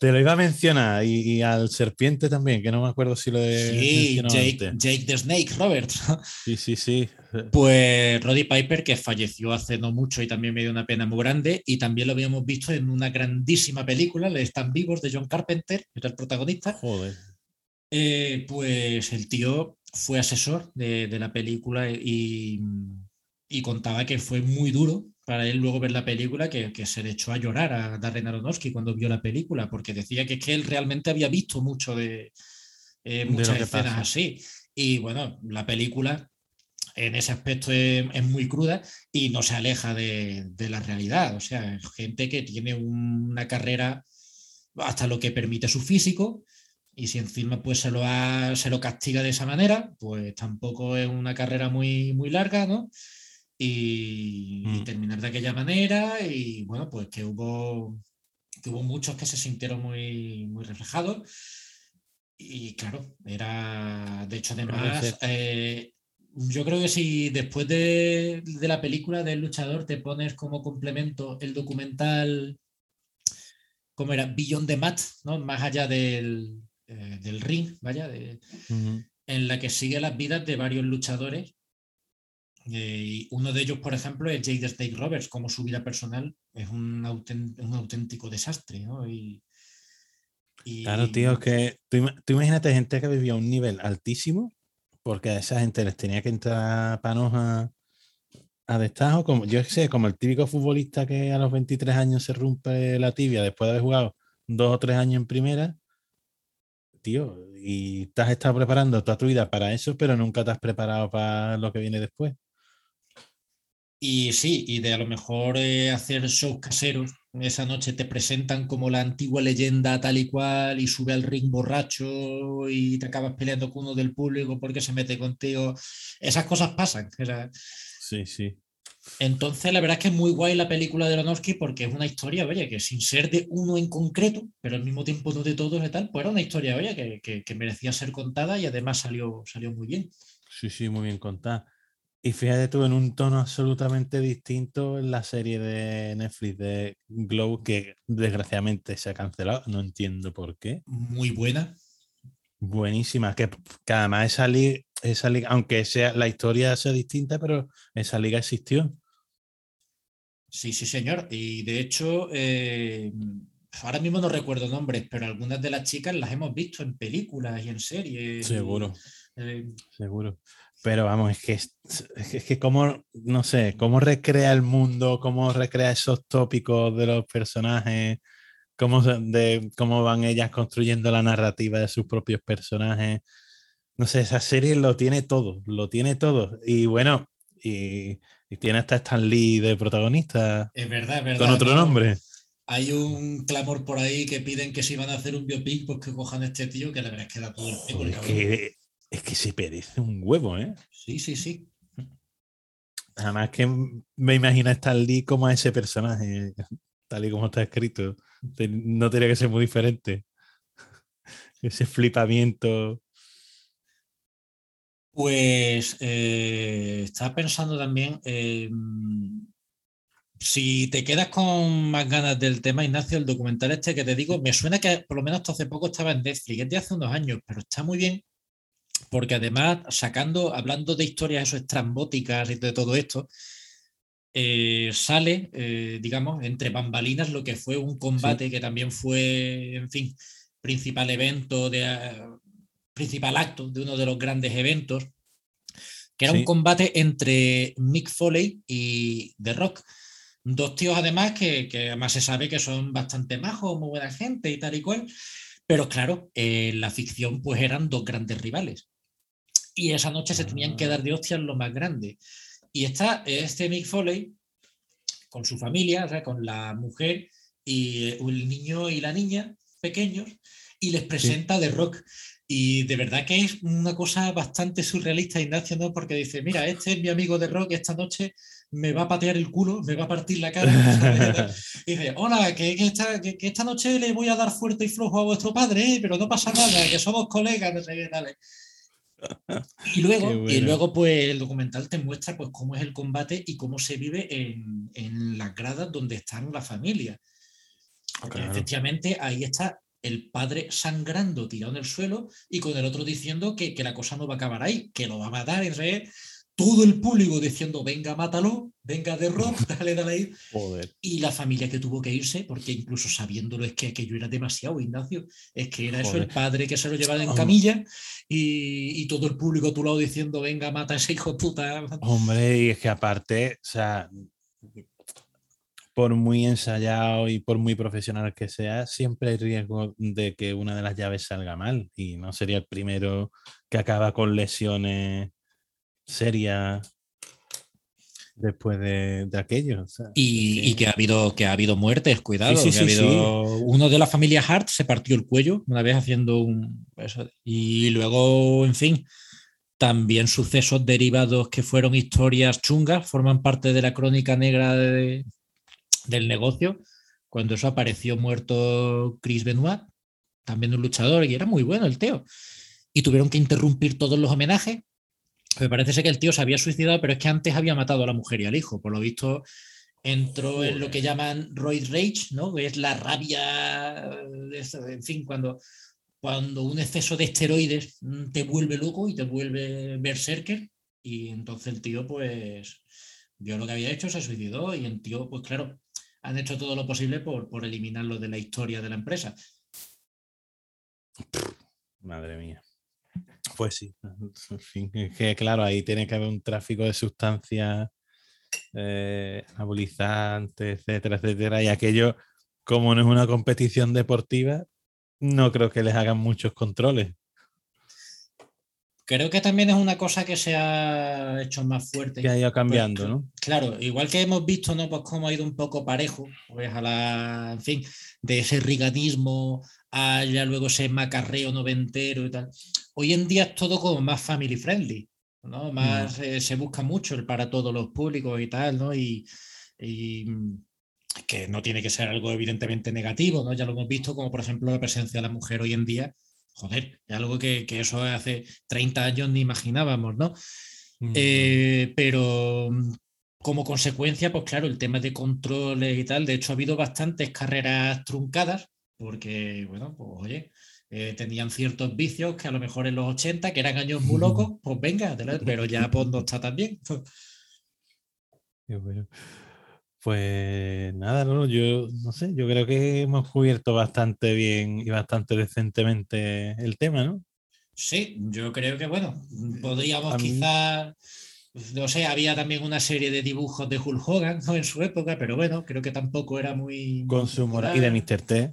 Te lo iba a mencionar. Y, y al serpiente también, que no me acuerdo si lo he Sí, Jake. Jake the Snake, Robert. [laughs] Sí, sí, sí. Pues Roddy Piper, que falleció hace no mucho y también me dio una pena muy grande, y también lo habíamos visto en una grandísima película, Le Están Vivos, de John Carpenter, era el protagonista. Joder. Eh, pues el tío fue asesor de, de la película y, y contaba que fue muy duro para él luego ver la película, que, que se le echó a llorar a Darren Aronofsky cuando vio la película, porque decía que que él realmente había visto mucho de eh, muchas escenas pasa. así. Y bueno, la película en ese aspecto es, es muy cruda y no se aleja de, de la realidad. O sea, gente que tiene una carrera hasta lo que permite su físico y si encima pues se lo, ha- se lo castiga de esa manera, pues tampoco es una carrera muy, muy larga, ¿no? Y, y Mm. terminar de aquella manera y bueno, pues que hubo, que hubo muchos que se sintieron muy, muy reflejados. Y claro, era, de hecho, además, eh, yo creo que si después de, de la película del luchador te pones como complemento el documental, ¿cómo era? Beyond the Mat, ¿no? Más allá del, eh, del ring, vaya, de- en la que sigue las vidas de varios luchadores Eh, uno de ellos, por ejemplo, es Jade Snake Roberts, como su vida personal es un, un auténtico desastre. Claro, tío, que tú, imagínate gente que vivía a un nivel altísimo, porque a esa gente les tenía que entrar panos a, a destajo, como yo sé, como el típico futbolista que a los 23 años se rompe la tibia después de haber jugado dos o tres años en primera, tío, y te has estado preparando toda tu vida para eso, pero nunca te has preparado para lo que viene después. Y sí, y de a lo mejor eh, hacer shows caseros, esa noche te presentan como la antigua leyenda tal y cual y sube al ring borracho y te acabas peleando con uno del público porque se mete contigo. Esas cosas pasan. Sí, sí. Entonces, la verdad es que es muy guay la película de Aronofsky porque es una historia, oye, que sin ser de uno en concreto, pero al mismo tiempo no de todos y tal, pues era una historia, oye, que, que, merecía ser contada y además salió, salió muy bien. Sí, sí, muy bien contada. Y fíjate tú, en un tono absolutamente distinto en la serie de Netflix de Glow, que desgraciadamente se ha cancelado, no entiendo por qué. Muy buena. Buenísima, que, que además esa liga, esa liga, aunque sea la historia sea distinta, pero esa liga existió. Sí, sí, señor. Y de hecho, eh, ahora mismo no recuerdo nombres, pero algunas de las chicas las hemos visto en películas y en series. Seguro. Eh, Seguro. Pero vamos, es que, es, que cómo, no sé, cómo recrea el mundo, cómo recrea esos tópicos de los personajes, cómo, de, cómo van ellas construyendo la narrativa de sus propios personajes. No sé, esa serie lo tiene todo, lo tiene todo. Y bueno, y, tiene hasta Stan Lee de protagonista. Es verdad, es verdad. Con otro nombre. Hay un clamor por ahí que piden que si van a hacer un biopic, pues que cojan a este tío, que la verdad es que da todo el es que se perece un huevo, ¿eh? Sí, sí, sí. Además que me imagino a Lee como a ese personaje, tal y como está escrito. No tenía que ser muy diferente. [laughs] Ese flipamiento. Pues eh, estaba pensando también, em, si te quedas con más ganas del tema, Ignacio, el documental este que te digo, me suena que por lo menos hasta hace poco estaba en Netflix, es de hace unos años, pero está muy bien porque además, sacando, hablando de historias eso estrambóticas y de todo esto, eh, sale, eh, digamos, entre bambalinas lo que fue un combate que también fue, en fin, principal evento, de, eh, principal acto de uno de los grandes eventos, que era un combate entre Mick Foley y The Rock. Dos tíos además que, que, además se sabe que son bastante majos, muy buena gente y tal y cual. Pero claro, en la ficción pues eran dos grandes rivales. Y esa noche se tenían que dar de hostias lo más grande. Y está este Mick Foley con su familia, con la mujer y el niño y la niña pequeños, y les presenta de rock. Y de verdad que es una cosa bastante surrealista, Ignacio, ¿no? Porque dice, mira, este es mi amigo de rock, esta noche me va a patear el culo, me va a partir la cara. [laughs] y dice, hola, que, esta, que, esta, noche le voy a dar fuerte y flojo a vuestro padre, ¿eh? pero no pasa nada, que somos colegas, no sé qué, dale. Y luego, y luego, pues, el documental te muestra pues, cómo es el combate y cómo se vive en, en las gradas donde están las familias. Porque efectivamente ahí está el padre sangrando tirado en el suelo y con el otro diciendo que, que la cosa no va a acabar ahí, que lo va a matar. En todo el público diciendo, venga, mátalo, venga de rock, [laughs] dale, dale ahí. Y la familia que tuvo que irse, porque incluso sabiéndolo es que aquello era demasiado, Ignacio, es que era eso el padre que se lo llevaba en camilla y, y, todo el público a tu lado diciendo, venga, mata a ese hijo de puta. [laughs] Hombre, y es que aparte, o sea, por muy ensayado y por muy profesional que sea, siempre hay riesgo de que una de las llaves salga mal y no sería el primero que acaba con lesiones seria después de, aquello. y, que... ha habido que ha habido muertes, cuidado. Uno de la familia Hart se partió el cuello una vez haciendo un. y luego, en fin, también sucesos derivados que fueron historias chungas, forman parte de la crónica negra del negocio. Cuando eso apareció muerto Chris Benoit, también un luchador, y era muy bueno el teo. Y tuvieron que interrumpir todos los homenajes me parece ser que el tío se había suicidado, pero es que antes había matado a la mujer y al hijo. Por lo visto, entró en lo que llaman Roid Rage, ¿no? Que es la rabia, en fin, cuando, cuando un exceso de esteroides mm, te vuelve loco y te vuelve berserker. Y entonces el tío, pues, vio lo que había hecho, se suicidó y el tío, pues claro, han hecho todo lo posible por, por eliminarlo de la historia de la empresa. Madre mía. Pues sí, en fin, es que claro, ahí tiene que haber un tráfico de sustancias eh, anabolizantes, etcétera, etcétera, y aquello, como no es una competición deportiva, no creo que les hagan muchos controles. Creo que también es una cosa que se ha hecho más fuerte. Que ha ido Pues, cambiando, ¿no? Claro, igual que hemos visto, ¿no? Pues cómo ha ido un poco parejo, pues a la, en fin, de ese riganismo a ya luego ese macarreo noventero y tal. Hoy en día es todo como más family friendly, ¿no? Más eh, se busca mucho el para todos los públicos y tal, ¿no? Y, y, mm, que no tiene que ser algo evidentemente negativo, ¿no? Ya lo hemos visto, como por ejemplo la presencia de la mujer hoy en día. Joder, es algo que, que eso hace 30 años ni imaginábamos, ¿no? Mm, Eh, pero mm, como consecuencia, pues claro, el tema de controles y tal, de hecho ha habido bastantes carreras truncadas, porque, bueno, pues oye, eh, tenían ciertos vicios que a lo mejor en los 80, que eran años muy locos, [laughs] pues venga, pero ya pues no está tan bien. [laughs] Pues nada, no, yo no sé, yo creo que hemos cubierto bastante bien y bastante decentemente el tema, ¿no? Sí, yo creo que, bueno, podríamos mí- quizás, no sé, había también una serie de dibujos de Hulk Hogan ¿no? en su época, pero bueno, creo que tampoco era muy... Con su moral y de. Mr. T.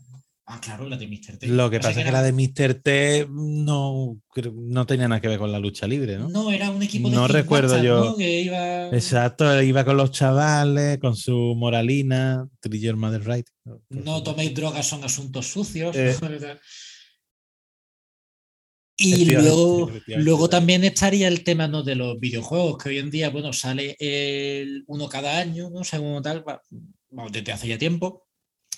Ah, claro, la de Mr. T. Lo que Pasa es que era- la de Mr. T no, creo- no tenía nada que ver con la lucha libre, ¿no? No, era un equipo de No recuerdo yo. ¿no? Que iba... Exacto, iba con los chavales, con su moralina, Trigger Mother Right. No toméis drogas, son asuntos sucios. Eh. [laughs] y luego, luego también estaría el tema ¿no? de los videojuegos, que hoy en día, bueno, sale el uno cada año, ¿no? Según tal, vamos, desde hace ya tiempo.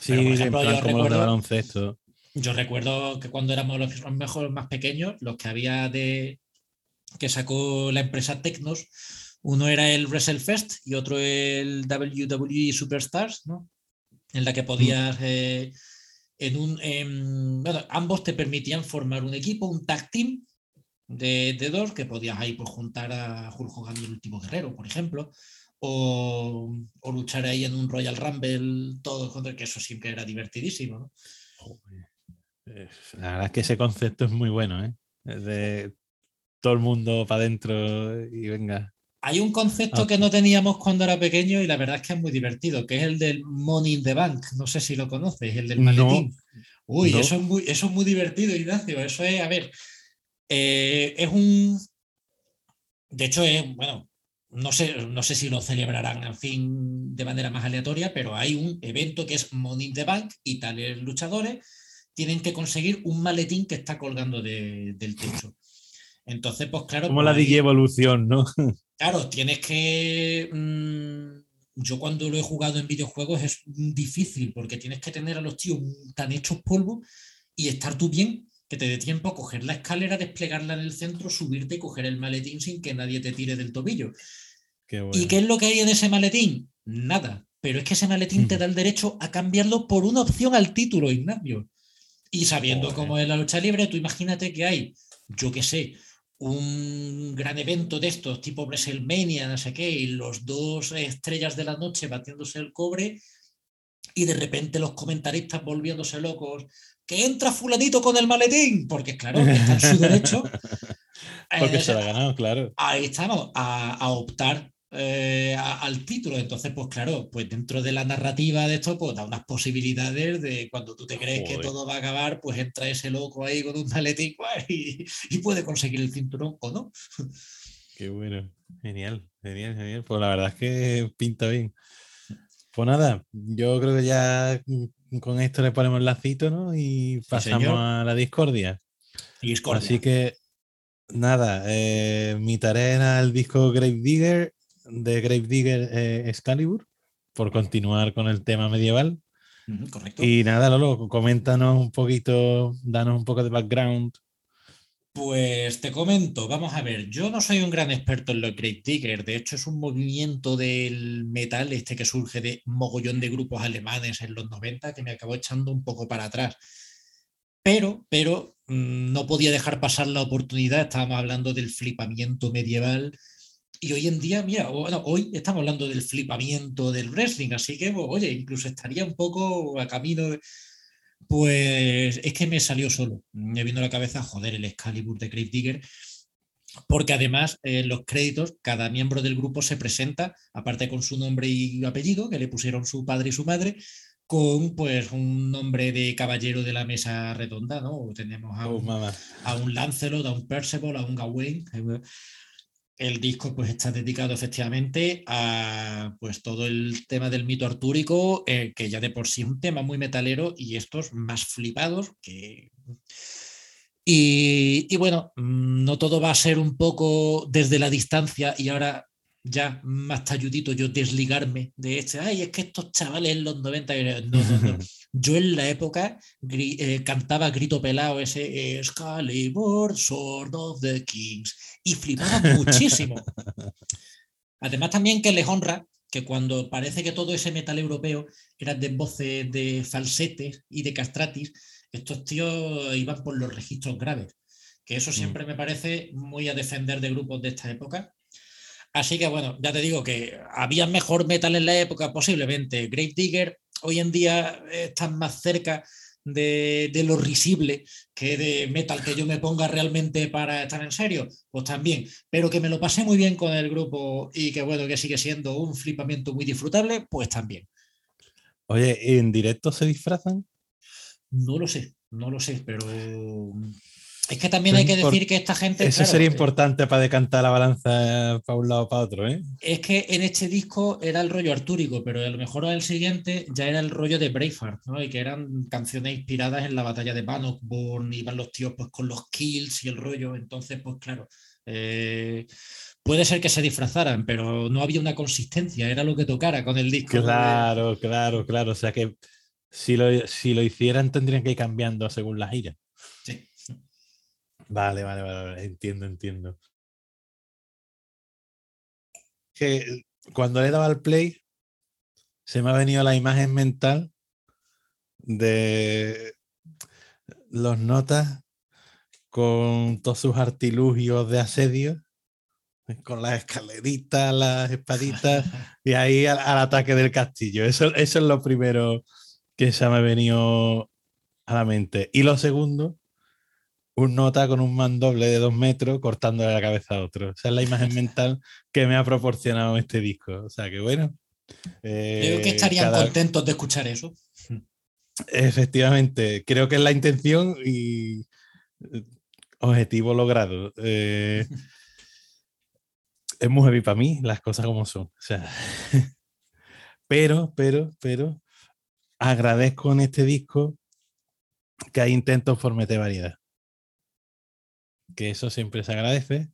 Sí, Pero, por ejemplo, plan yo como los de recuerdo- baloncesto. Yo recuerdo que cuando éramos los los mejores más pequeños, los que había de que sacó la empresa Tecnos, uno era el WrestleFest y otro el WWE Superstars, ¿no? En la que podías eh, en un en- bueno, ambos te permitían formar un equipo, un tag team de, de dos, que podías ahí pues, juntar a Hulk Hogan y el último guerrero, por ejemplo, o, o luchar ahí en un Royal Rumble todos contra que eso siempre era divertidísimo, ¿no? La verdad es que ese concepto es muy bueno, ¿eh? De todo el mundo para adentro y venga. Hay un concepto que no teníamos cuando era pequeño y la verdad es que es muy divertido, que es el del Money in the Bank. No sé si lo conoces, el del No. maletín. Uy, No. eso, es muy, eso es muy divertido, Ignacio. Eso es, a ver, eh, es un... De hecho, es, bueno, no sé, no sé si lo celebrarán, en fin, de manera más aleatoria, pero hay un evento que es Money in the Bank y tales luchadores tienen que conseguir un maletín que está colgando de- del techo. Entonces, pues claro... Como pues la DJ Evolución, ¿no? [laughs] Claro, tienes que. mm, yo cuando lo he jugado en videojuegos es difícil porque tienes que tener a los tíos tan hechos polvo y estar tú bien, que te dé tiempo a coger la escalera, desplegarla en el centro, subirte y coger el maletín sin que nadie te tire del tobillo. Qué bueno. ¿Y qué es lo que hay en ese maletín? Nada. Pero es que ese maletín te da el derecho a cambiarlo por una opción al título, Ignacio. Y sabiendo cómo es la lucha libre, tú imagínate que hay, yo qué sé, un gran evento de estos, tipo WrestleMania, no sé qué, y los dos estrellas de la noche batiéndose el cobre, y de repente los comentaristas volviéndose locos, que entra fulanito con el maletín, porque claro, está en su derecho. [laughs] Porque eh, se lo ha ganado, claro. ahí estamos, a, a optar eh, a- al título. Entonces, pues claro, pues dentro de la narrativa de esto, pues da unas posibilidades de cuando tú te crees que todo va a acabar, pues entra ese loco ahí con un maletín [laughs] y, y puede conseguir el cinturón o no. Qué bueno. Genial, genial, genial. Pues la verdad es que pinta bien. Pues nada, yo creo que ya con esto le ponemos lacito, ¿no? Y pasamos a la discordia. Y Discordia. Así que nada, eh, mi tarea era el disco Grave Digger de Grave Digger eh, Excalibur, por continuar con el tema medieval. Correcto. Y nada, Lolo, coméntanos un poquito, danos un poco de background. Pues te comento, vamos a ver, yo no soy un gran experto en los Great Digger, de hecho es un movimiento del metal este que surge de mogollón de grupos alemanes en los 90 que me acabó echando un poco para atrás. Pero, pero mm, no podía dejar pasar la oportunidad, estábamos hablando del flipamiento medieval y hoy en día, mira, hoy estamos hablando del flipamiento del wrestling, así que, pues, oye, incluso estaría un poco a camino. Pues es que me salió solo. Me vino a la cabeza, joder, el Excalibur de Grave Digger, porque además en los créditos cada miembro del grupo se presenta, aparte con su nombre y apellido, que le pusieron su padre y su madre, con pues un nombre de caballero de la mesa redonda, ¿no? Tenemos a Oh, un, mamá. a un Lancelot, a un Percival, a un Gawain. El disco pues está dedicado efectivamente a pues todo el tema del mito artúrico, eh, que ya de por sí es un tema muy metalero y estos más flipados que... Y, y bueno, mm, no todo va a ser un poco desde la distancia y ahora ya más talludito yo desligarme de este, ay, es que estos chavales en los 90, eh, no, no, no. [laughs] Yo en la época gri- eh, cantaba grito pelado ese Excalibur, Sword of the Kings y flipaba muchísimo. Además también que les honra que cuando parece que todo ese metal europeo era de voces de falsetes y de castratis, estos tíos iban por los registros graves, que eso siempre me parece muy a defender de grupos de esta época. Así que bueno, ya te digo que había mejor metal en la época, posiblemente. Grave Digger hoy en día están más cerca de, de, lo risible que de metal que yo me ponga realmente para estar en serio, pues también. Pero que me lo pasé muy bien con el grupo y que bueno, que sigue siendo un flipamiento muy disfrutable, pues también. Oye, ¿en directo se disfrazan? No lo sé, no lo sé, pero es que también hay que decir que esta gente. Eso claro, sería importante para decantar la balanza para un lado o para otro, ¿eh? Es que en este disco era el rollo artúrico, pero a lo mejor en el siguiente ya era el rollo de Braveheart, ¿no? Y que eran canciones inspiradas en la batalla de Bannockburn, iban los tíos pues con los kills y el rollo. Entonces, pues claro. Eh, puede ser que se disfrazaran, pero no había una consistencia, era lo que tocara con el disco. Claro, claro, claro. O sea que si lo, si lo hicieran tendrían que ir cambiando según la gira. Vale, vale, vale, entiendo, entiendo. Que cuando le daba al play, se me ha venido la imagen mental de los notas con todos sus artilugios de asedio, con las escaleritas, las espaditas, [laughs] y ahí al, al, ataque del castillo. Eso, eso es lo primero que se me ha venido a la mente. Y lo segundo, un nota con un mandoble de dos metros cortándole la cabeza a otro. Esa es la imagen mental que me ha proporcionado este disco. O sea que bueno. Eh, creo que estarían cada... contentos de escuchar eso. Efectivamente, creo que es la intención y objetivo logrado. Eh, [laughs] es muy heavy para mí, las cosas como son. O sea, pero, pero, pero, agradezco en este disco que hay intentos por meter variedad que eso siempre se agradece,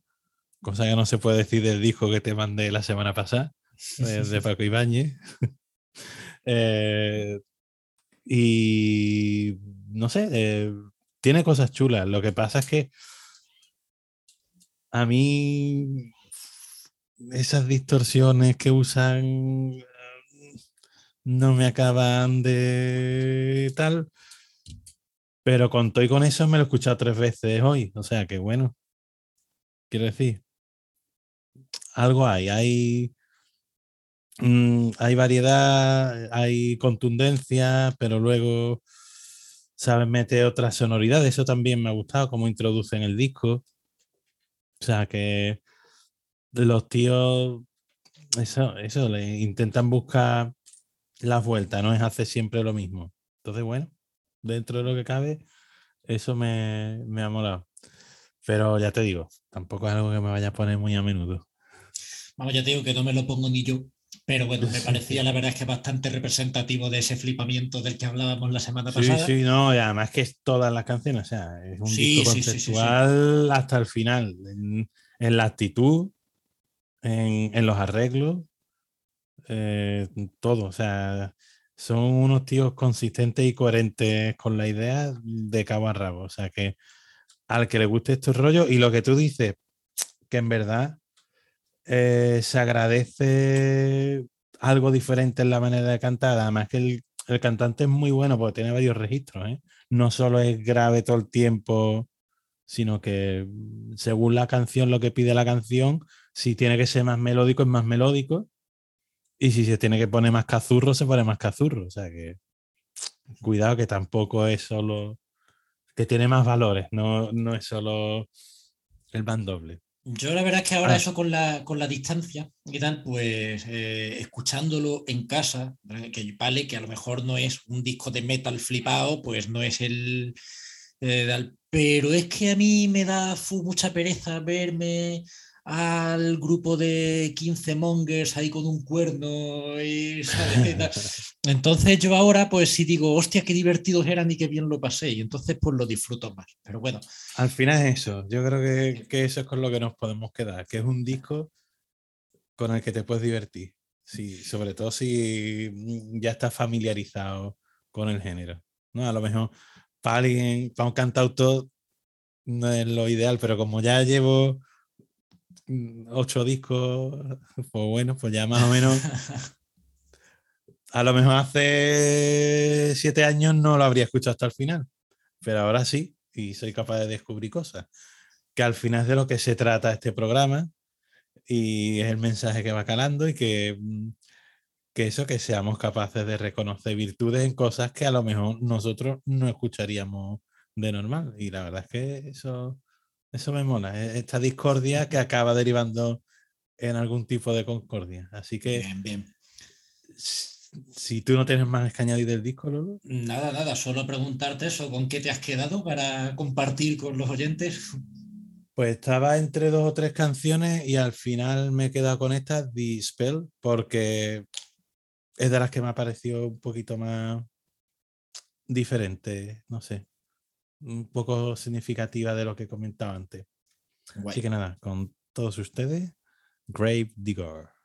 cosa que no se puede decir del disco que te mandé la semana pasada, de, Paco Ibáñez. [laughs] eh, y no sé, eh, tiene cosas chulas. Lo que pasa es que a mí esas distorsiones que usan no me acaban de tal. Pero con todo y con eso me lo he escuchado tres veces hoy. O sea que bueno. Quiero decir. Algo hay. Hay. Mmm, hay variedad, hay contundencia, pero luego saben meter otras sonoridades. Eso también me ha gustado, cómo introducen el disco. O sea que los tíos. Eso, eso, le intentan buscar las vueltas, no es hacer siempre lo mismo. Entonces, bueno dentro de lo que cabe, eso me, me, ha molado. Pero ya te digo, tampoco es algo que me vaya a poner muy a menudo. Vamos, ya te digo que no me lo pongo ni yo, pero bueno, me [laughs] parecía la verdad es que bastante representativo de ese flipamiento del que hablábamos la semana pasada. Sí, sí, no, y además que es todas las canciones, o sea, es un sí, disco conceptual sí, hasta el final, en, en la actitud, en, en los arreglos, eh, todo, o sea, son unos tíos consistentes y coherentes con la idea de cabo a rabo. O sea que al que le guste estos rollos y lo que tú dices, que en verdad eh, se agradece algo diferente en la manera de cantar. Además que el, el cantante es muy bueno porque tiene varios registros. ¿eh? No solo es grave todo el tiempo, sino que según la canción, lo que pide la canción, si tiene que ser más melódico, es más melódico. Y si se tiene que poner más cazurro, se pone más cazurro. O sea que cuidado que tampoco es solo que tiene más valores, no, no es solo el doble. Yo la verdad es que ahora ah. eso con la, con la distancia y tal, pues eh, escuchándolo en casa, que vale, que a lo mejor no es un disco de metal flipado, pues no es el... Eh, pero es que a mí me da mucha pereza verme al grupo de 15 mongers ahí con un cuerno. Y, entonces yo ahora, pues si digo, hostia, qué divertidos eran y qué bien lo pasé, y entonces pues lo disfruto más. Pero bueno. Al final es eso, yo creo que, que eso es con lo que nos podemos quedar, que es un disco con el que te puedes divertir. Sí, sobre todo si ya estás familiarizado con el género. ¿no? A lo mejor para alguien, para un cantautor, no es lo ideal, pero como ya llevo Mm, ocho discos, pues bueno, pues ya más o menos. A lo mejor hace siete años no lo habría escuchado hasta el final, pero ahora sí, y soy capaz de descubrir cosas. Que al final es de lo que se trata este programa y es el mensaje que va calando y que, mm, que eso, que seamos capaces de reconocer virtudes en cosas que a lo mejor nosotros no escucharíamos de normal. Y la verdad es que eso eso me mola, e-, esta discordia que acaba derivando en algún tipo de concordia. Así que. Bien, bien. Si tú no tienes más que añadir del disco, Lolo. Nada, nada, solo preguntarte eso, ¿con qué te has quedado para compartir con los oyentes? Pues estaba entre dos o tres canciones y al final me he quedado con esta, The Spell, porque es de las que me ha parecido un poquito más diferente, no sé un poco significativa de lo que comentaba antes. Así que nada, con todos ustedes, Grave Digger.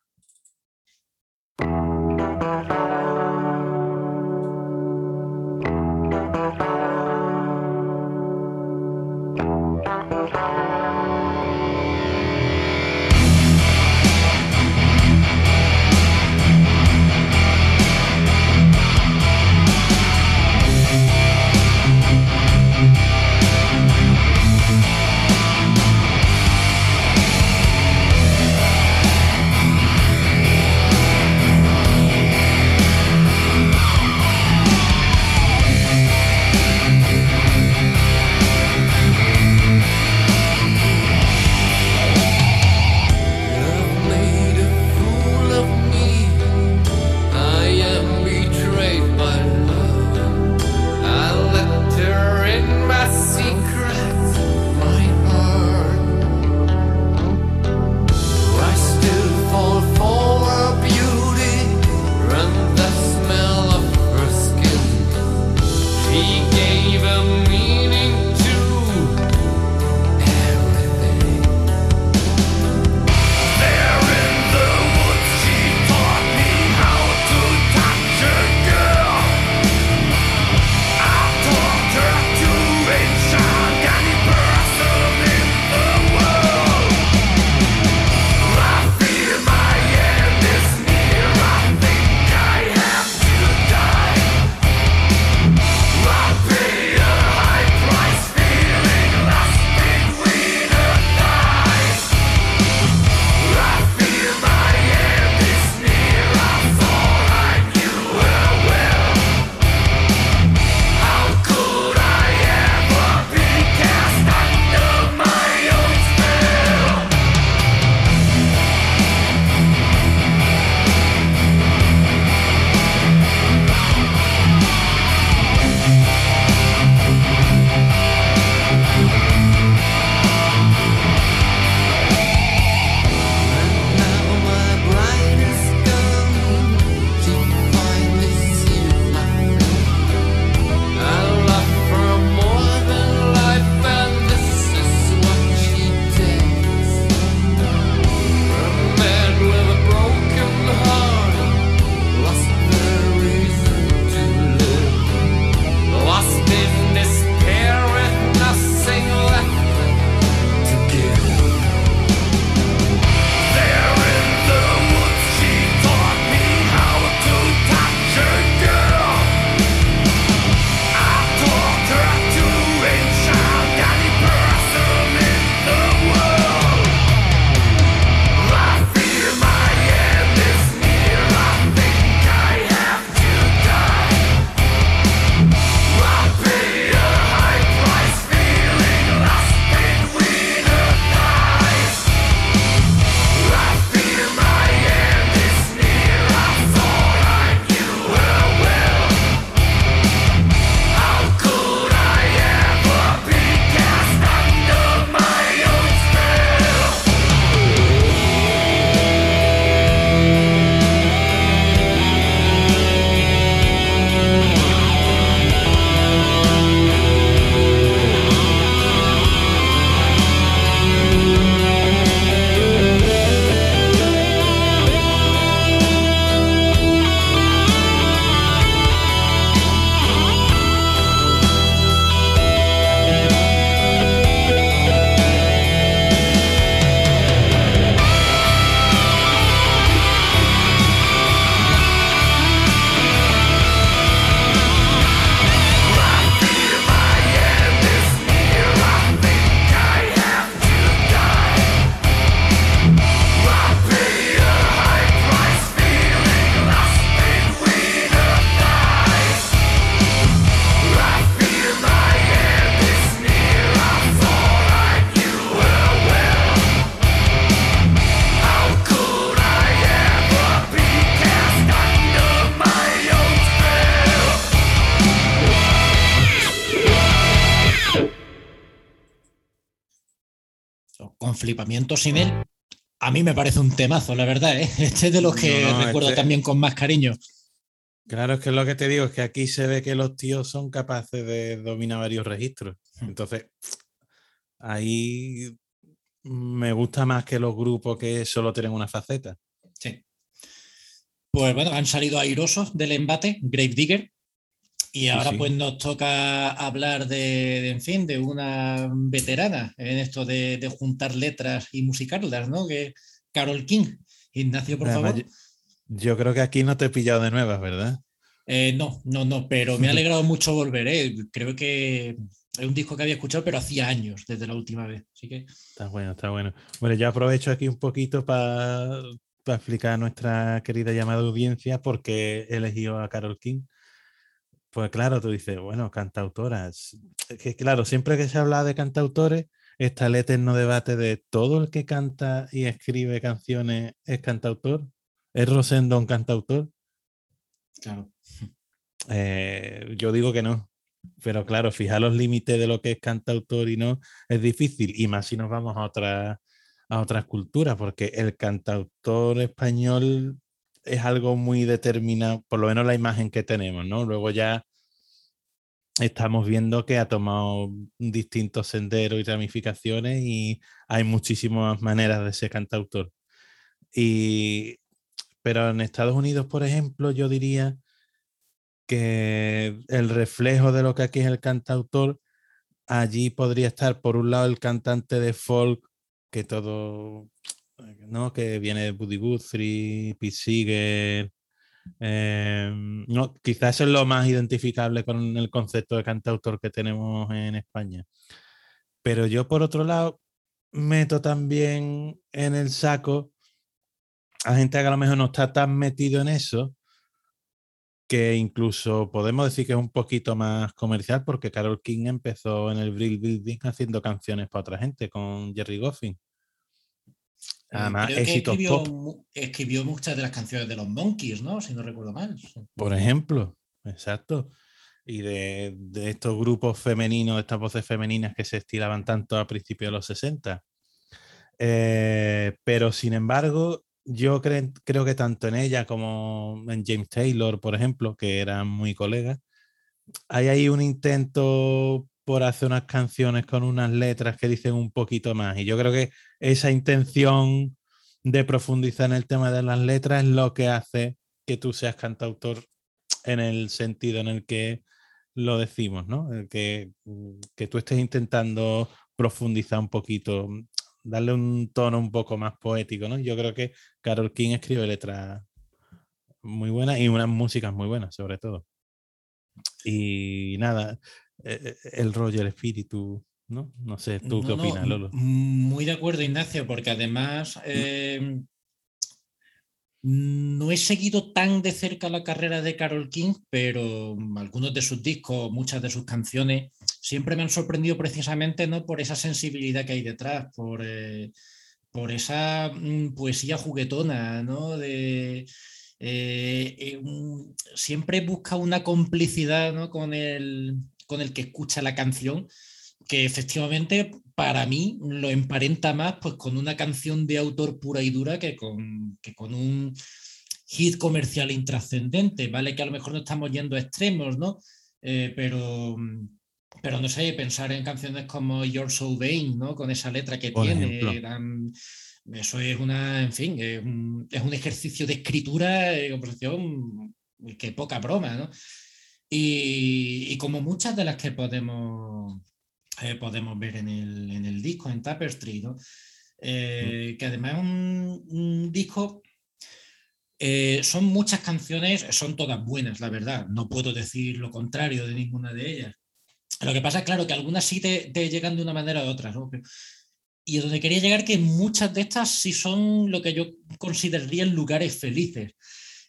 Sin él, a mí me parece un temazo, la verdad. ¿eh? [laughs] Este es de los que recuerdo este también con más cariño. Claro, es que lo que te digo es que aquí se ve que los tíos son capaces de dominar varios registros. Hmm. Entonces, ahí me gusta más que los grupos que solo tienen una faceta. Sí. Pues bueno, han salido airosos del embate, Grave Digger, y ahora pues nos toca hablar de, en fin, de una veterana en esto de, juntar letras y musicarlas, ¿no? Que Carol King. Ignacio, por favor. Yo, creo que aquí no te he pillado de nuevas, ¿verdad? Eh, no, no, no, pero me ha [laughs] alegrado mucho volver. ¿eh? Creo que es un disco que había escuchado, pero hacía años desde la última vez. Así que... Está bueno, está bueno. Bueno, yo aprovecho aquí un poquito para explicar a nuestra querida llamada audiencia por qué he elegido a Carol King. Pues claro, tú dices, bueno, cantautoras. Que claro, siempre que se habla de cantautores, está el eterno debate de todo el que canta y escribe canciones es cantautor. ¿Es Rosendo un cantautor? Claro. [laughs] Eh, yo digo que no. Pero claro, fijar los límites de lo que es cantautor y no es difícil. Y más si nos vamos a, otra, a otras culturas, porque el cantautor español es algo muy determinado, por lo menos la imagen que tenemos, ¿no? Luego ya estamos viendo que ha tomado distintos senderos y ramificaciones y hay muchísimas maneras de ser cantautor. Y, pero en Estados Unidos, por ejemplo, yo diría que el reflejo de lo que aquí es el cantautor, allí podría estar por un lado el cantante de folk, que todo ¿no? que viene de Buddy Guthrie, Pete Seeger. Em, no, quizás es lo más identificable con el concepto de cantautor que tenemos en España. Pero yo, por otro lado, meto también en el saco a gente que a lo mejor no está tan metido en eso, que incluso podemos decir que es un poquito más comercial, porque Carol King empezó en el Brill Building haciendo canciones para otra gente con Jerry Goffin. Además, escribió, escribió, muchas de las canciones de los Monkeys, ¿no? Si no recuerdo mal. Por ejemplo, exacto. Y de, estos grupos femeninos, estas voces femeninas que se estilaban tanto a principios de los 60. Eh, pero sin embargo, yo creo que tanto en ella como en James Taylor, por ejemplo, que eran muy colegas, hay ahí un intento por hacer unas canciones con unas letras que dicen un poquito más. Y yo creo que esa intención de profundizar en el tema de las letras es lo que hace que tú seas cantautor en el sentido en el que lo decimos, ¿no? Que, que tú estés intentando profundizar un poquito, darle un tono un poco más poético, ¿no? Yo creo que Carol King escribe letras muy buenas y unas músicas muy buenas, sobre todo. Y nada, el rollo, el espíritu, ¿no? No sé, ¿tú qué opinas, Lolo? Muy de acuerdo, Ignacio, porque además em, no he seguido tan de cerca la carrera de Carol King, pero algunos de sus discos, muchas de sus canciones, siempre me han sorprendido precisamente ¿no? por esa sensibilidad que hay detrás, por, eh, por esa mm, poesía juguetona, ¿no? De, siempre busca una complicidad ¿no? con, el, con el que escucha la canción, que efectivamente para mí lo emparenta más pues, con una canción de autor pura y dura que con, que con un hit comercial intrascendente, ¿vale? Que a lo mejor no estamos yendo a extremos, ¿no? Eh, pero, pero no sé, pensar en canciones como You're So Vain, ¿no? Con esa letra que tiene. eso es una, en fin, es un, es un ejercicio de escritura y composición que poca broma, ¿no? Y, como muchas de las que podemos, eh, podemos ver en el, en el, disco, en Tapestry, ¿no? Eh, que además es un, disco eh, son muchas canciones, son todas buenas, la verdad. No puedo decir lo contrario de ninguna de ellas. Lo que pasa es, claro, que algunas sí te, te llegan de una manera u otra. ¿no? Y donde quería llegar que muchas de estas sí son lo que yo consideraría lugares felices.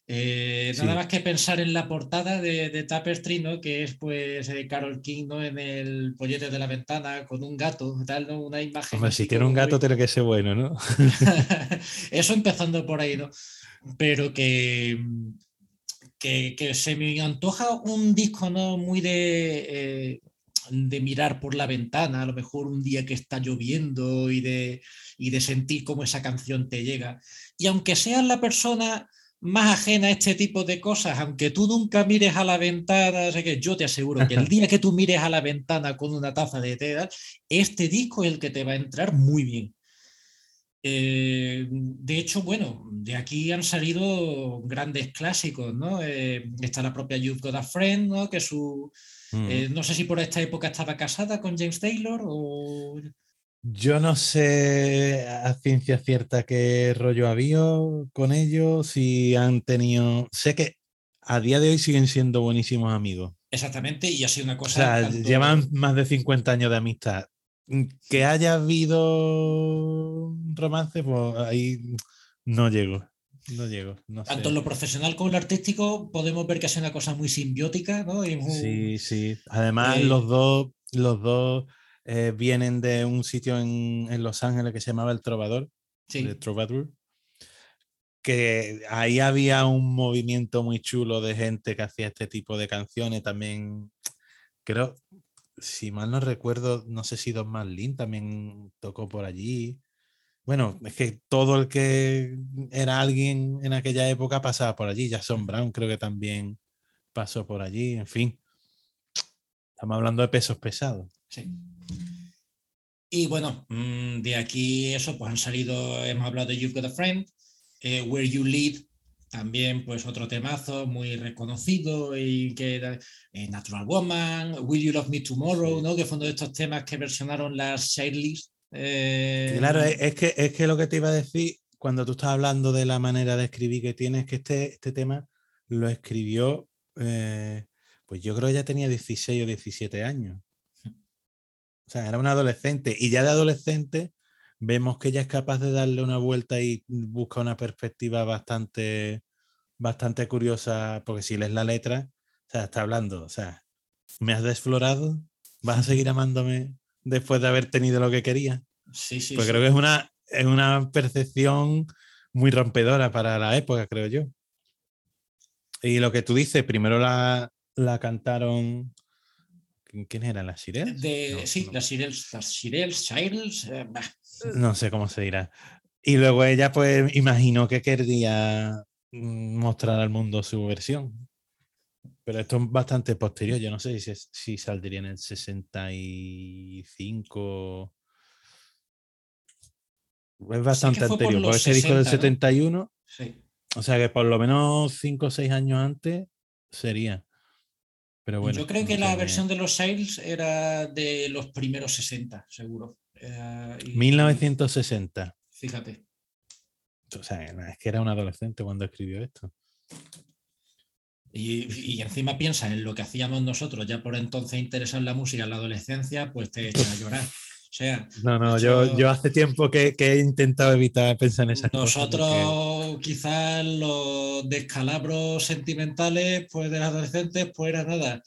Eh, nada más que pensar en la portada de, de Tapestry, ¿no? que es pues eh, Carol King ¿no? en el pollete de la ventana con un gato, tal, ¿no? una imagen. Hombre, si tiene un gato, tiene que ser bueno, ¿no? [laughs] Eso empezando por ahí, ¿no? Pero que, que, se me antoja un disco ¿no? muy de. Eh, de mirar por la ventana, a lo mejor un día que está lloviendo y de, y de sentir cómo esa canción te llega. Y aunque seas la persona más ajena a este tipo de cosas, aunque tú nunca mires a la ventana, sé que yo te aseguro que el día que tú mires a la ventana con una taza de té, este disco es el que te va a entrar muy bien. Eh, de hecho, bueno, de aquí han salido grandes clásicos, ¿no? Eh, está la propia You've Got a Friend, ¿no? Que su. Mm. eh, no sé si por esta época estaba casada con James Taylor o. Yo no sé a ciencia cierta qué rollo había con ellos, si han tenido. Sé que a día de hoy siguen siendo buenísimos amigos. Exactamente, y ha sido una O cosa. sea, tanto- llevan más de 50 años de amistad. Que haya habido romance, pues ahí no llego. No llego. No Tanto sé. en lo profesional como en lo artístico podemos ver que es una cosa muy simbiótica, ¿no? Muy- Sí, sí. Además, Eh, los dos, los dos eh, vienen de un sitio en, en Los Ángeles que se llamaba El Trovador, sí. de Troubadour, que ahí había un movimiento muy chulo de gente que hacía este tipo de canciones. También, creo, si mal no recuerdo, no sé si Don Marlin también tocó por allí. Bueno, es que todo el que era alguien en aquella época pasaba por allí. Jason Brown creo que también pasó por allí. En fin, estamos hablando de pesos pesados. Sí. Y bueno, mm, de aquí eso, pues han salido, hemos hablado de You've Got a Friend, eh, Where You Lead, también pues otro temazo muy reconocido y que era eh, Natural Woman, Will You Love Me Tomorrow, Sí. ¿no? Que fue uno de estos temas que versionaron las Shirley's. eh, Claro, es, es que, es que lo que te iba a decir cuando tú estás hablando de la manera de escribir que tienes, que este, este tema lo escribió, eh, pues yo creo que ya tenía 16 o 17 años. O sea, era un adolescente y ya de adolescente vemos que ella es capaz de darle una vuelta y busca una perspectiva bastante, bastante curiosa, porque si lees la letra, o sea, está hablando, o sea, me has desflorado, vas a seguir amándome después de haber tenido lo que quería. Sí, sí. Pues sí. creo que es una, es una percepción muy rompedora para la época, creo yo. Y lo que tú dices, primero la, la cantaron. ¿Quién- ¿Quién era? ¿La Sirel? De, No, sí, no. las Shirelles, las Shirelles, Shirelles, eh, No sé cómo se dirá. Y luego ella, pues, imaginó que quería mm, mostrar al mundo su versión. Pero esto es bastante posterior. Yo no sé si, si saldría en el 65. Es bastante por anterior. Porque este disco del 60, ¿no? 71. sí. O sea que por lo menos 5 o 6 años antes sería. Pero bueno. Yo creo que la versión de los Shirelles era de los primeros 60, seguro. Eh, y- 1960. Fíjate. O sea, es que era un adolescente cuando escribió esto. Y, y encima piensa en lo que hacíamos nosotros, ya por entonces interesar en la música en la adolescencia, pues te echas a llorar. Sea, No, no, yo, yo hace tiempo que, que he intentado evitar pensar en esas cosas. porque- nosotros quizás los descalabros sentimentales pues de los adolescentes pues era nada.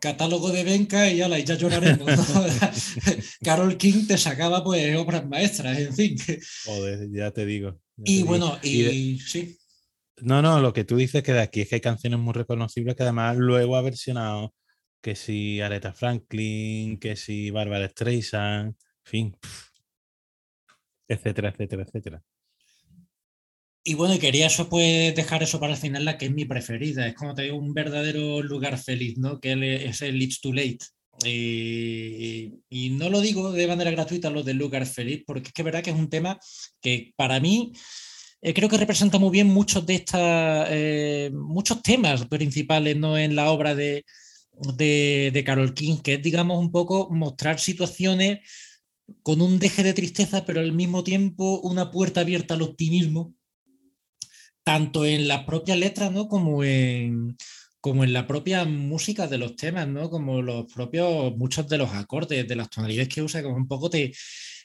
Catálogo de Benca y ala, y ya lloraremos. [laughs] Carol King te sacaba pues obras maestras, en fin. Joder, ya te digo. ya te Y digo. bueno, y, de- sí, No, no, lo que tú dices que de aquí es que hay canciones muy reconocibles que además luego ha versionado que si Aretha Franklin, que si Barbara Streisand, en fin, etcétera, etcétera, etcétera. Y bueno, y quería eso, pues, dejar eso para el final, la que es mi preferida. Es como te digo, un verdadero lugar feliz, ¿no? Que es el It's Too Late. Y, y no lo digo de manera gratuita lo del lugar feliz, porque es que es verdad que es un tema que para mí eh, creo que representa muy bien muchos de estas, eh, muchos temas principales, ¿no? En la obra de, de, de Carol King, que es, digamos, un poco mostrar situaciones con un deje de tristeza, pero al mismo tiempo una puerta abierta al optimismo tanto en las propias letras, ¿no? Como en, como en la propia música de los temas, ¿no? Como los propios, muchos de los acordes, de las tonalidades que usa, como un poco te,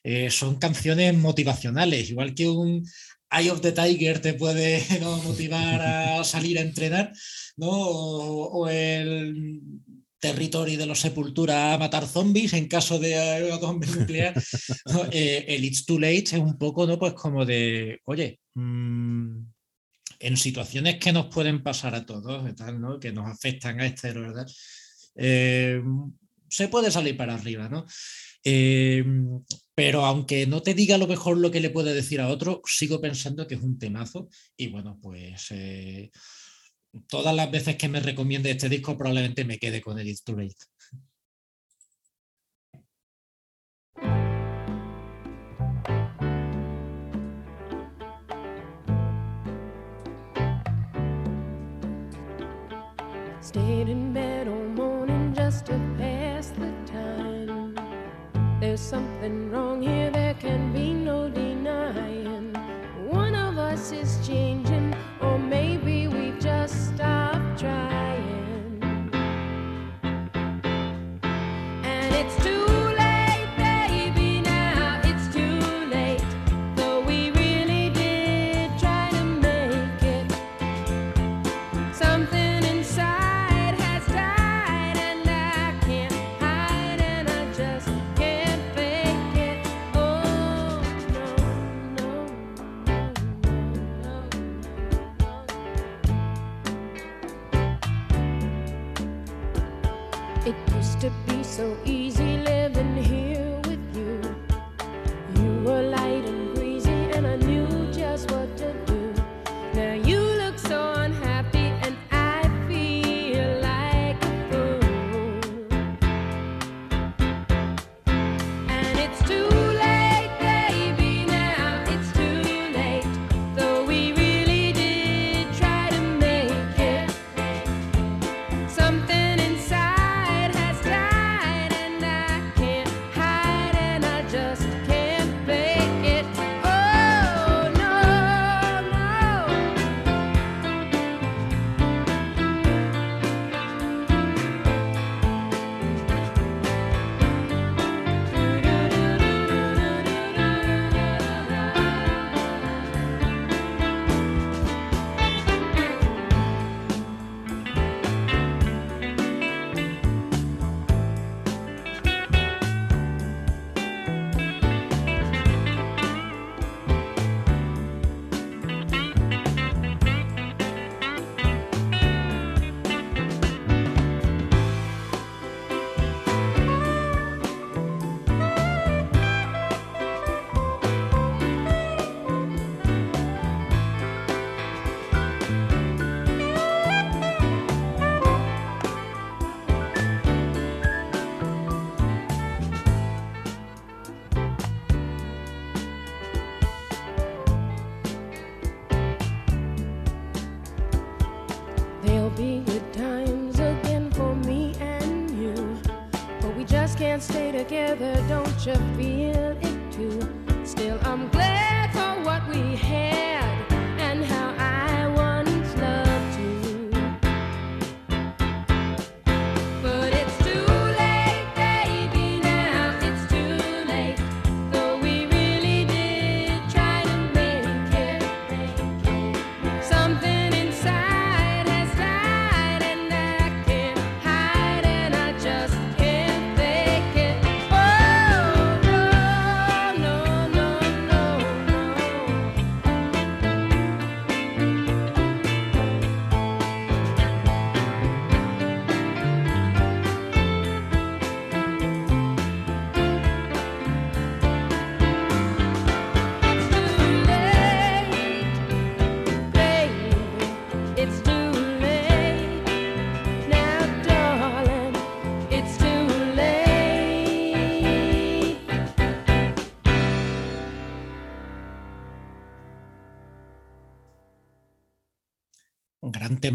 eh, son canciones motivacionales, igual que un Eye of the Tiger te puede [laughs] ¿no? motivar a salir a entrenar, ¿no? O, o el Territory de los Sepultura a matar zombies en caso de bomba nuclear. ¿no? [laughs] Eh, el It's Too Late es un poco, ¿no? Pues como de, oye, mmm, en situaciones que nos pueden pasar a todos, tal, ¿no? que nos afectan a este, ¿verdad? Eh, se puede salir para arriba, ¿no? Eh, pero aunque no te diga lo mejor lo que le puede decir a otro, sigo pensando que es un temazo. Y bueno, pues eh, todas las veces que me recomiende este disco, probablemente me quede con el Late. To time. There's something wrong here, there can be no denying. One of us is changing, or so easy together, don't you feel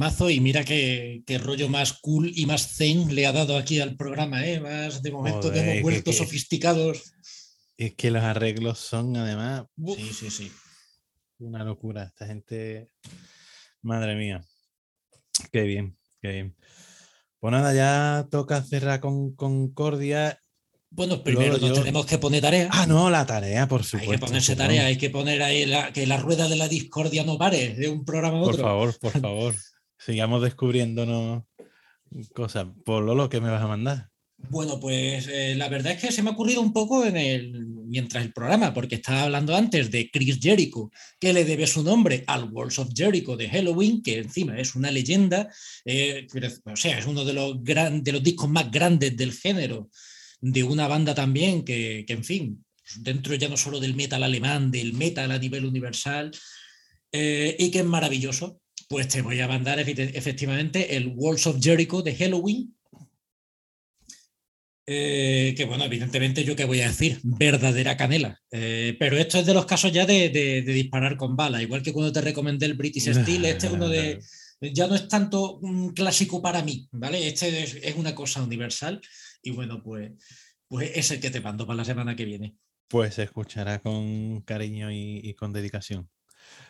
temazo y mira qué, qué rollo más cool y más zen le ha dado aquí al programa, ¿eh? Más de momento Joder, hemos que- vuelto que- sofisticados. Es que los arreglos son además uf, Sí, sí, sí. una locura. Esta gente, madre mía. Qué bien, qué bien. Pues nada, ya toca cerrar con Concordia. Bueno, primero nos tenemos que poner tarea. Ah, no, la tarea, por hay supuesto. que ponerse tarea, hay que poner ahí la- que la rueda de la discordia no pare de un programa a Por otro. favor, por [laughs] favor. Sigamos descubriéndonos cosas. Por Lolo, ¿qué me vas a mandar? Bueno, pues eh, la verdad es que se me ha ocurrido un poco en el, mientras el programa, porque estaba hablando antes de Chris Jericho, que le debe su nombre al Walls of Jericho de Halloween, que encima es una leyenda, eh, o sea, es uno de los, gran, de los discos más grandes del género, de una banda también que, que, en fin, dentro ya no solo del metal alemán, del metal a nivel universal, eh, y que es maravilloso. Pues te voy a mandar efectivamente el Walls of Jericho de Halloween, eh, que bueno, evidentemente yo qué voy a decir, verdadera canela. Eh, pero esto es de los casos ya de, de, de, disparar con bala, igual que cuando te recomendé el British Steel, este es uno de, ya no es tanto un clásico para mí, ¿vale? Este es, es, una cosa universal y bueno, pues, pues es el que te mando para la semana que viene. Pues se escuchará con cariño y, y con dedicación.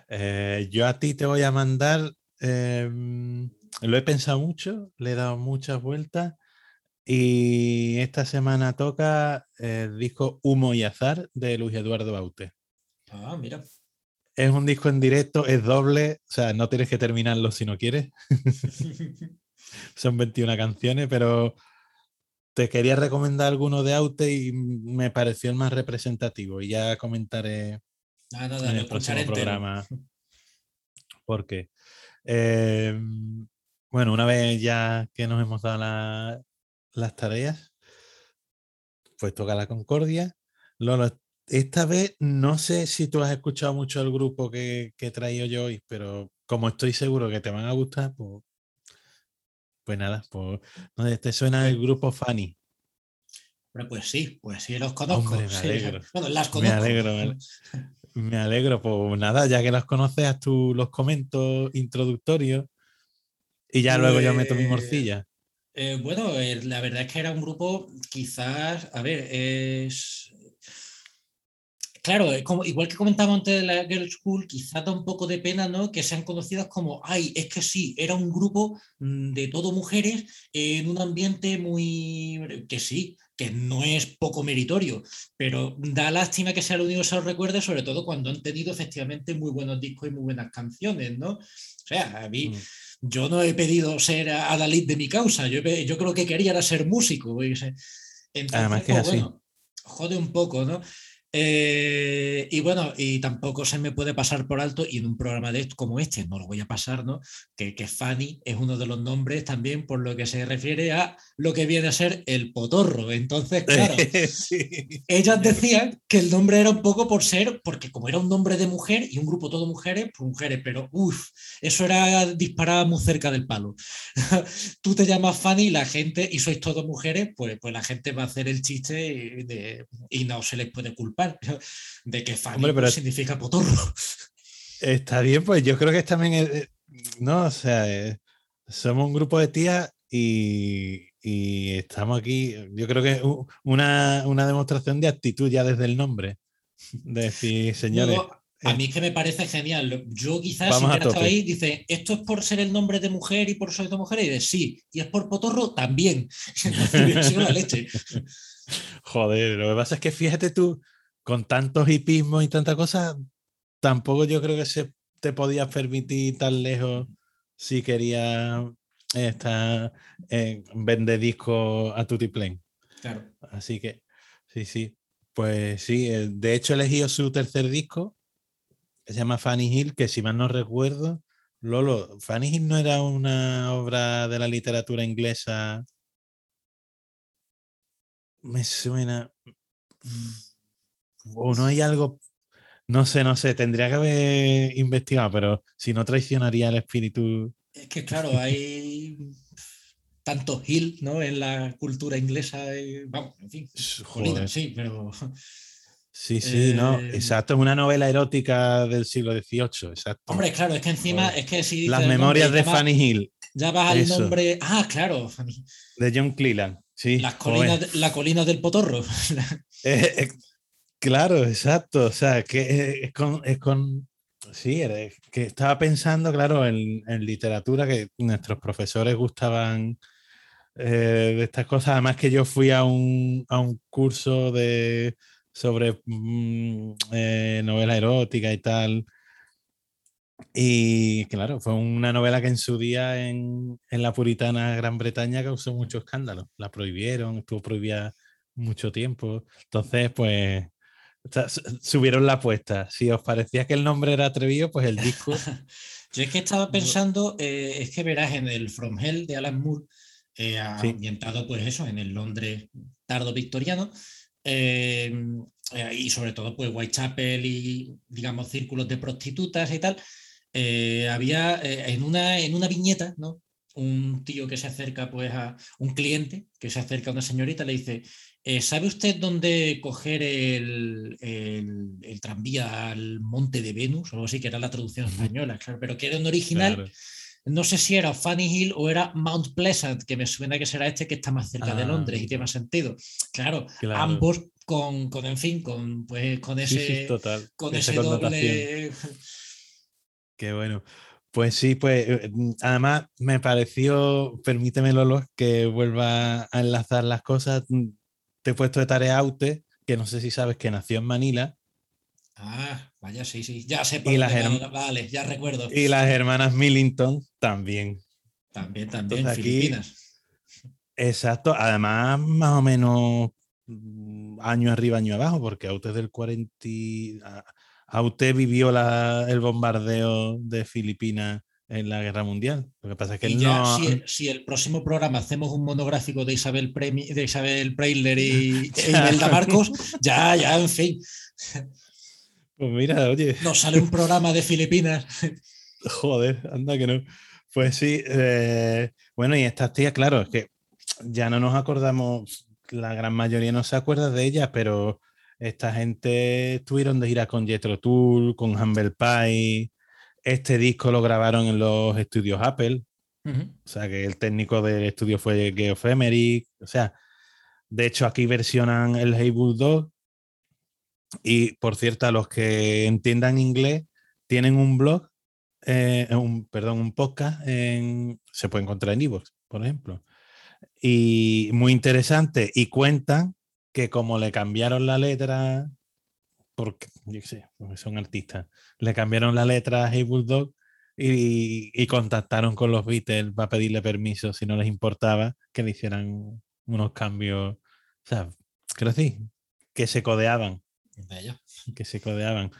Eh, yo a ti te voy a mandar, em, lo he pensado mucho, le he dado muchas vueltas y esta semana toca el disco Humo y Azar de Luis Eduardo Baute. Ah, mira. Es un disco en directo, es doble, o sea, no tienes que terminarlo si no quieres. [laughs] Son 21 canciones, pero te quería recomendar alguno de Aute y me pareció el más representativo y ya comentaré ah, no, en el próximo programa por qué. Eh, bueno, una vez ya que nos hemos dado la, las tareas, pues toca la Concordia. Lolo, esta vez no sé si tú has escuchado mucho el grupo que, que he traído yo hoy, pero como estoy seguro que te van a gustar, pues, pues nada, pues ¿no? te suena el grupo Fanny. Bueno, pues sí, pues sí, los conozco. Hombre, me alegro. Sí. Bueno, las conozco. Me alegro, me, [laughs] me alegro. Pues nada, ya que los conoces, tú los comentos introductorios y ya luego yo meto mi morcilla. Eh, bueno, eh, la verdad es que era un grupo, quizás, a ver, es. Claro, como, igual que comentaba antes de la Girl School, quizás da un poco de pena, ¿no? Que sean conocidas como, ay, es que sí, era un grupo mm, de todo mujeres en un ambiente muy. que sí, que no es poco meritorio, pero da lástima que sea lo único que se los recuerde, sobre todo cuando han tenido efectivamente muy buenos discos y muy buenas canciones, ¿no? O sea, a mí. Mm yo no he pedido ser Adalid de mi causa, yo, yo creo que quería era ser músico. Entonces, Además que pues, bueno, jode un poco, ¿no? Eh, y bueno, y tampoco se me puede pasar por alto, y en un programa de esto, como este, no lo voy a pasar, ¿no? Que, que Fanny es uno de los nombres también por lo que se refiere a lo que viene a ser el potorro. Entonces, [laughs] claro, sí. ellas decían que el nombre era un poco por ser, porque como era un nombre de mujer y un grupo todo mujeres, pues mujeres, pero uff, eso era disparar muy cerca del palo. [laughs] Tú te llamas Fanny y la gente, y sois todos mujeres, pues, pues la gente va a hacer el chiste de, y no se les puede culpar de que Fanny Hombre, pero- significa potorro. Está bien, pues yo creo que también, eh, eh, no, o sea, eh, somos un grupo de tías y, y estamos aquí, yo creo que es una, una demostración de actitud ya desde el nombre. De decir, señores, Luego, a mí es que me parece genial. Yo quizás Vamos si a hubiera estado tope. ahí, dice, ¿esto es por ser el nombre de mujer y por ser de mujer? Y dice, sí. ¿Y es por potorro? También. Entonces, hubiera sido la leche. [laughs] joder, lo que pasa es que fíjate tú, con tantos hipismos y tanta cosa, tampoco yo creo que se te podías permitir tan lejos si querías estar en vender discos a Tutiplén. Claro. Así que, sí, sí. Pues sí, eh, de hecho he elegido su tercer disco, que se llama Fanny Hill, que si mal no recuerdo, Lolo, Fanny Hill no era una obra de la literatura inglesa. Me suena. O no hay algo. No sé, no sé, tendría que haber investigado, pero si no traicionaría el espíritu. Es que, claro, hay tanto Hill ¿no? en la cultura inglesa. vamos, en fin. Colina, Joder. sí, pero. Sí, sí, no, Eh, exacto, es una novela erótica del siglo XVIII, exacto. Hombre, claro, es que encima, Joder. es que si. Las memorias nombre, de va- Fanny Hill, Ya vas al Eso. nombre. Ah, claro, Fanny. de John Cleland. Sí, Las colinas, la colina del potorro. [laughs] Eh, eh, claro, exacto. O sea, que eh, es con, es con- Sí, que estaba pensando, claro, en, en literatura que nuestros profesores gustaban eh, de estas cosas. Además que yo fui a un, a un curso de sobre mm, eh, novela erótica y tal. Y claro, fue una novela que en su día en, en la puritana Gran Bretaña causó mucho escándalo. La prohibieron, estuvo prohibida mucho tiempo. Entonces, pues subieron la apuesta. Si os parecía que el nombre era atrevido, pues el disco. [laughs] Yo es que estaba pensando, eh, es que verás en el From Hell de Alan Moore, eh, Sí. ambientado pues eso, en el Londres tardo victoriano, eh, eh, y sobre todo pues Whitechapel y digamos círculos de prostitutas y tal, había en, una, en una viñeta, ¿no? Un tío que se acerca pues a un cliente que se acerca a una señorita le dice, eh, ¿sabe usted dónde coger el, el- el tranvía al Monte de Venus? O algo así, que era la traducción española, claro, pero que era en original, Claro. no sé si era Funny Hill o era Mount Pleasant, que me suena que será este que está más cerca de Ah, Londres y tiene más sentido. Claro, Claro. ambos con, con, en fin, con, pues, con ese, sí, total. con ese doble... [laughs] Qué bueno. Pues sí, pues eh, mm, además me pareció, permíteme Lolo, que vuelva a enlazar las cosas. Te he puesto de tarea Aute, que no sé si sabes que nació en Manila, Ah, vaya, sí, sí, ya sé por Y las dónde herm- va, Vale, ya recuerdo. y las hermanas Millington también. También, también, Entonces aquí- Filipinas. Exacto, además más o menos mm, año arriba, año abajo, porque Aute del 40... y- a- Aute vivió la- el bombardeo de Filipinas en la Guerra Mundial. Lo que pasa es que Y ya, no... si, el, si el próximo programa hacemos un monográfico de Isabel, Premi- de Isabel Preisler y [laughs] e Imelda Marcos, ya, ya, en fin, Pues mira, oye, nos sale un programa de Filipinas. [laughs] joder, anda que no. Pues sí, eh, bueno, y estas tías, claro, es que ya no nos acordamos, la gran mayoría no se acuerda de ellas, pero esta gente estuvieron de gira con Jethro Tull, con Humble Pie. Este disco lo grabaron en los estudios Apple, o sea que el técnico del estudio fue Geoff Emerick. O sea, de hecho aquí versionan el Hey Bulldog. Y por cierto, a los que entiendan inglés, tienen un blog, eh, un, perdón, un podcast, en- se puede encontrar en iVoox, por ejemplo. Y muy interesante. Y cuentan que como le cambiaron la letra, porque, yo sé, porque son artistas, le cambiaron la letra a Hey Bulldog y, y contactaron con los Beatles para pedirle permiso si no les importaba que le hicieran unos cambios, o sea, creo sí, que se codeaban, que se codeaban.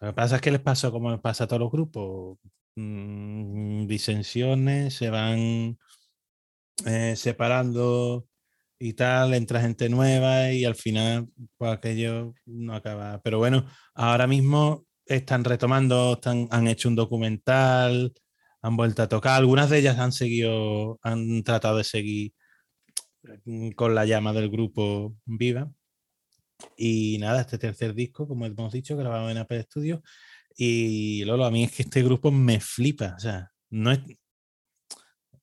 Lo que pasa es que les pasó como les pasa a todos los grupos, mm, disensiones, se van eh, separando y tal, entra gente nueva y al final pues aquello no acaba. Pero bueno, ahora mismo están retomando, están, han hecho un documental, han vuelto a tocar. Algunas de ellas han seguido, han tratado de seguir mm, con la llama del grupo viva. Y nada, este tercer disco, como hemos dicho, grabado en Apple Studios. Y Lolo, a mí es que este grupo me flipa. O sea, no es.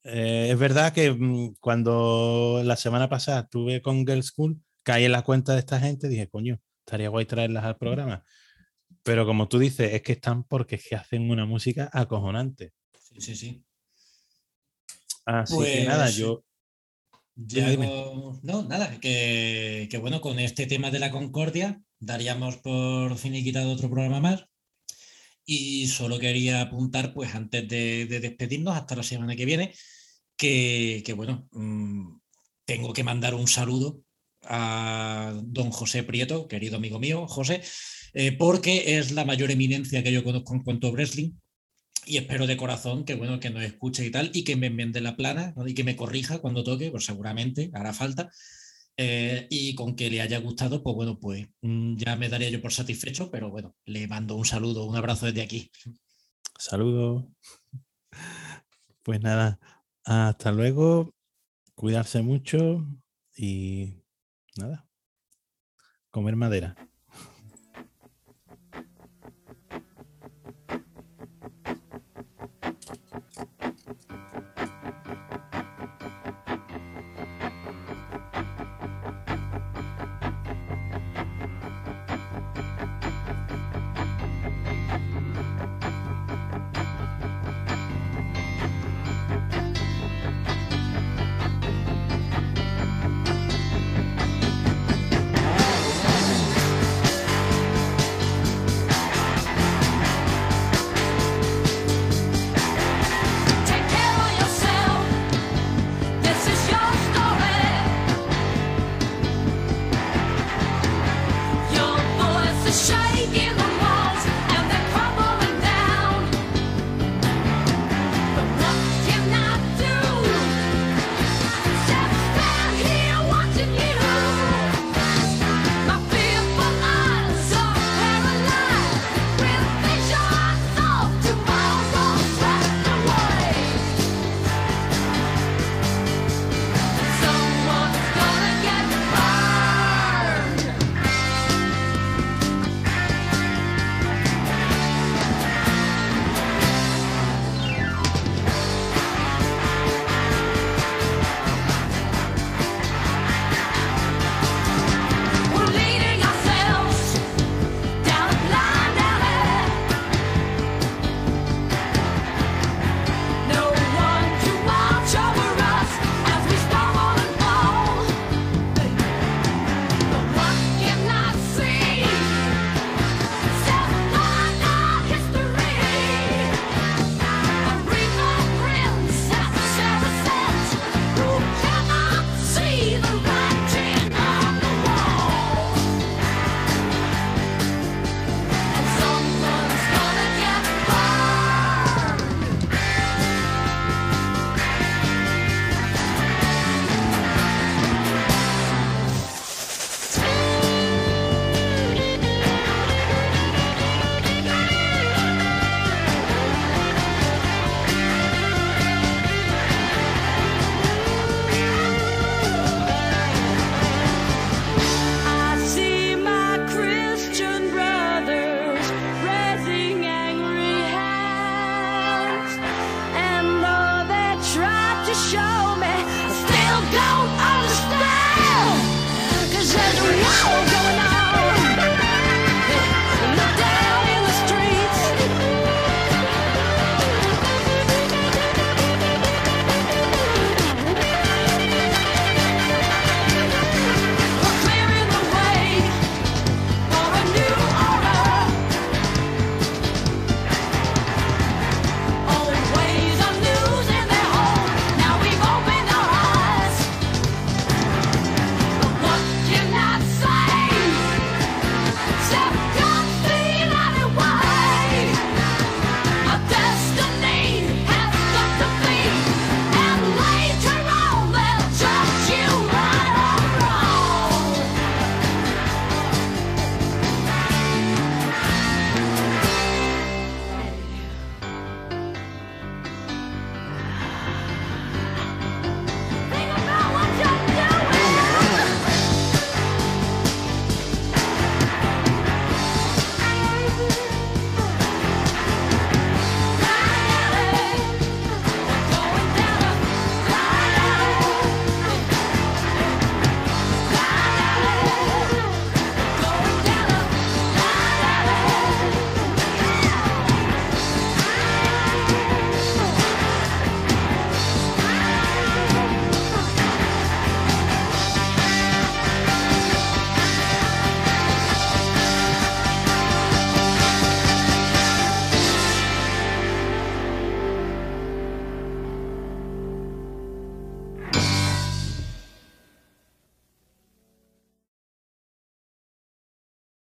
Eh, es verdad que mm, cuando la semana pasada estuve con Girl School, caí en la cuenta de esta gente, dije, coño, estaría guay traerlas al programa. Pero como tú dices, es que están porque es que hacen una música acojonante. Sí, sí, sí. Así que nada, Pues, yo. No, nada, que, que bueno, con este tema de la concordia daríamos por finiquitado otro programa más. Y solo quería apuntar, pues antes de, de despedirnos hasta la semana que viene, que, bueno, mm, tengo que mandar un saludo a don José Prieto, querido amigo mío, José, eh, porque es la mayor eminencia que yo conozco en cuanto a wrestling y espero de corazón que bueno que nos escuche y tal y que me enmiende la plana y que me corrija cuando toque pues seguramente hará falta Eh, y con que le haya gustado pues bueno pues mm, ya me daría yo por satisfecho pero bueno le mando un saludo un abrazo desde aquí Saludos. Pues nada, hasta luego. Cuidarse mucho y nada. Comer madera.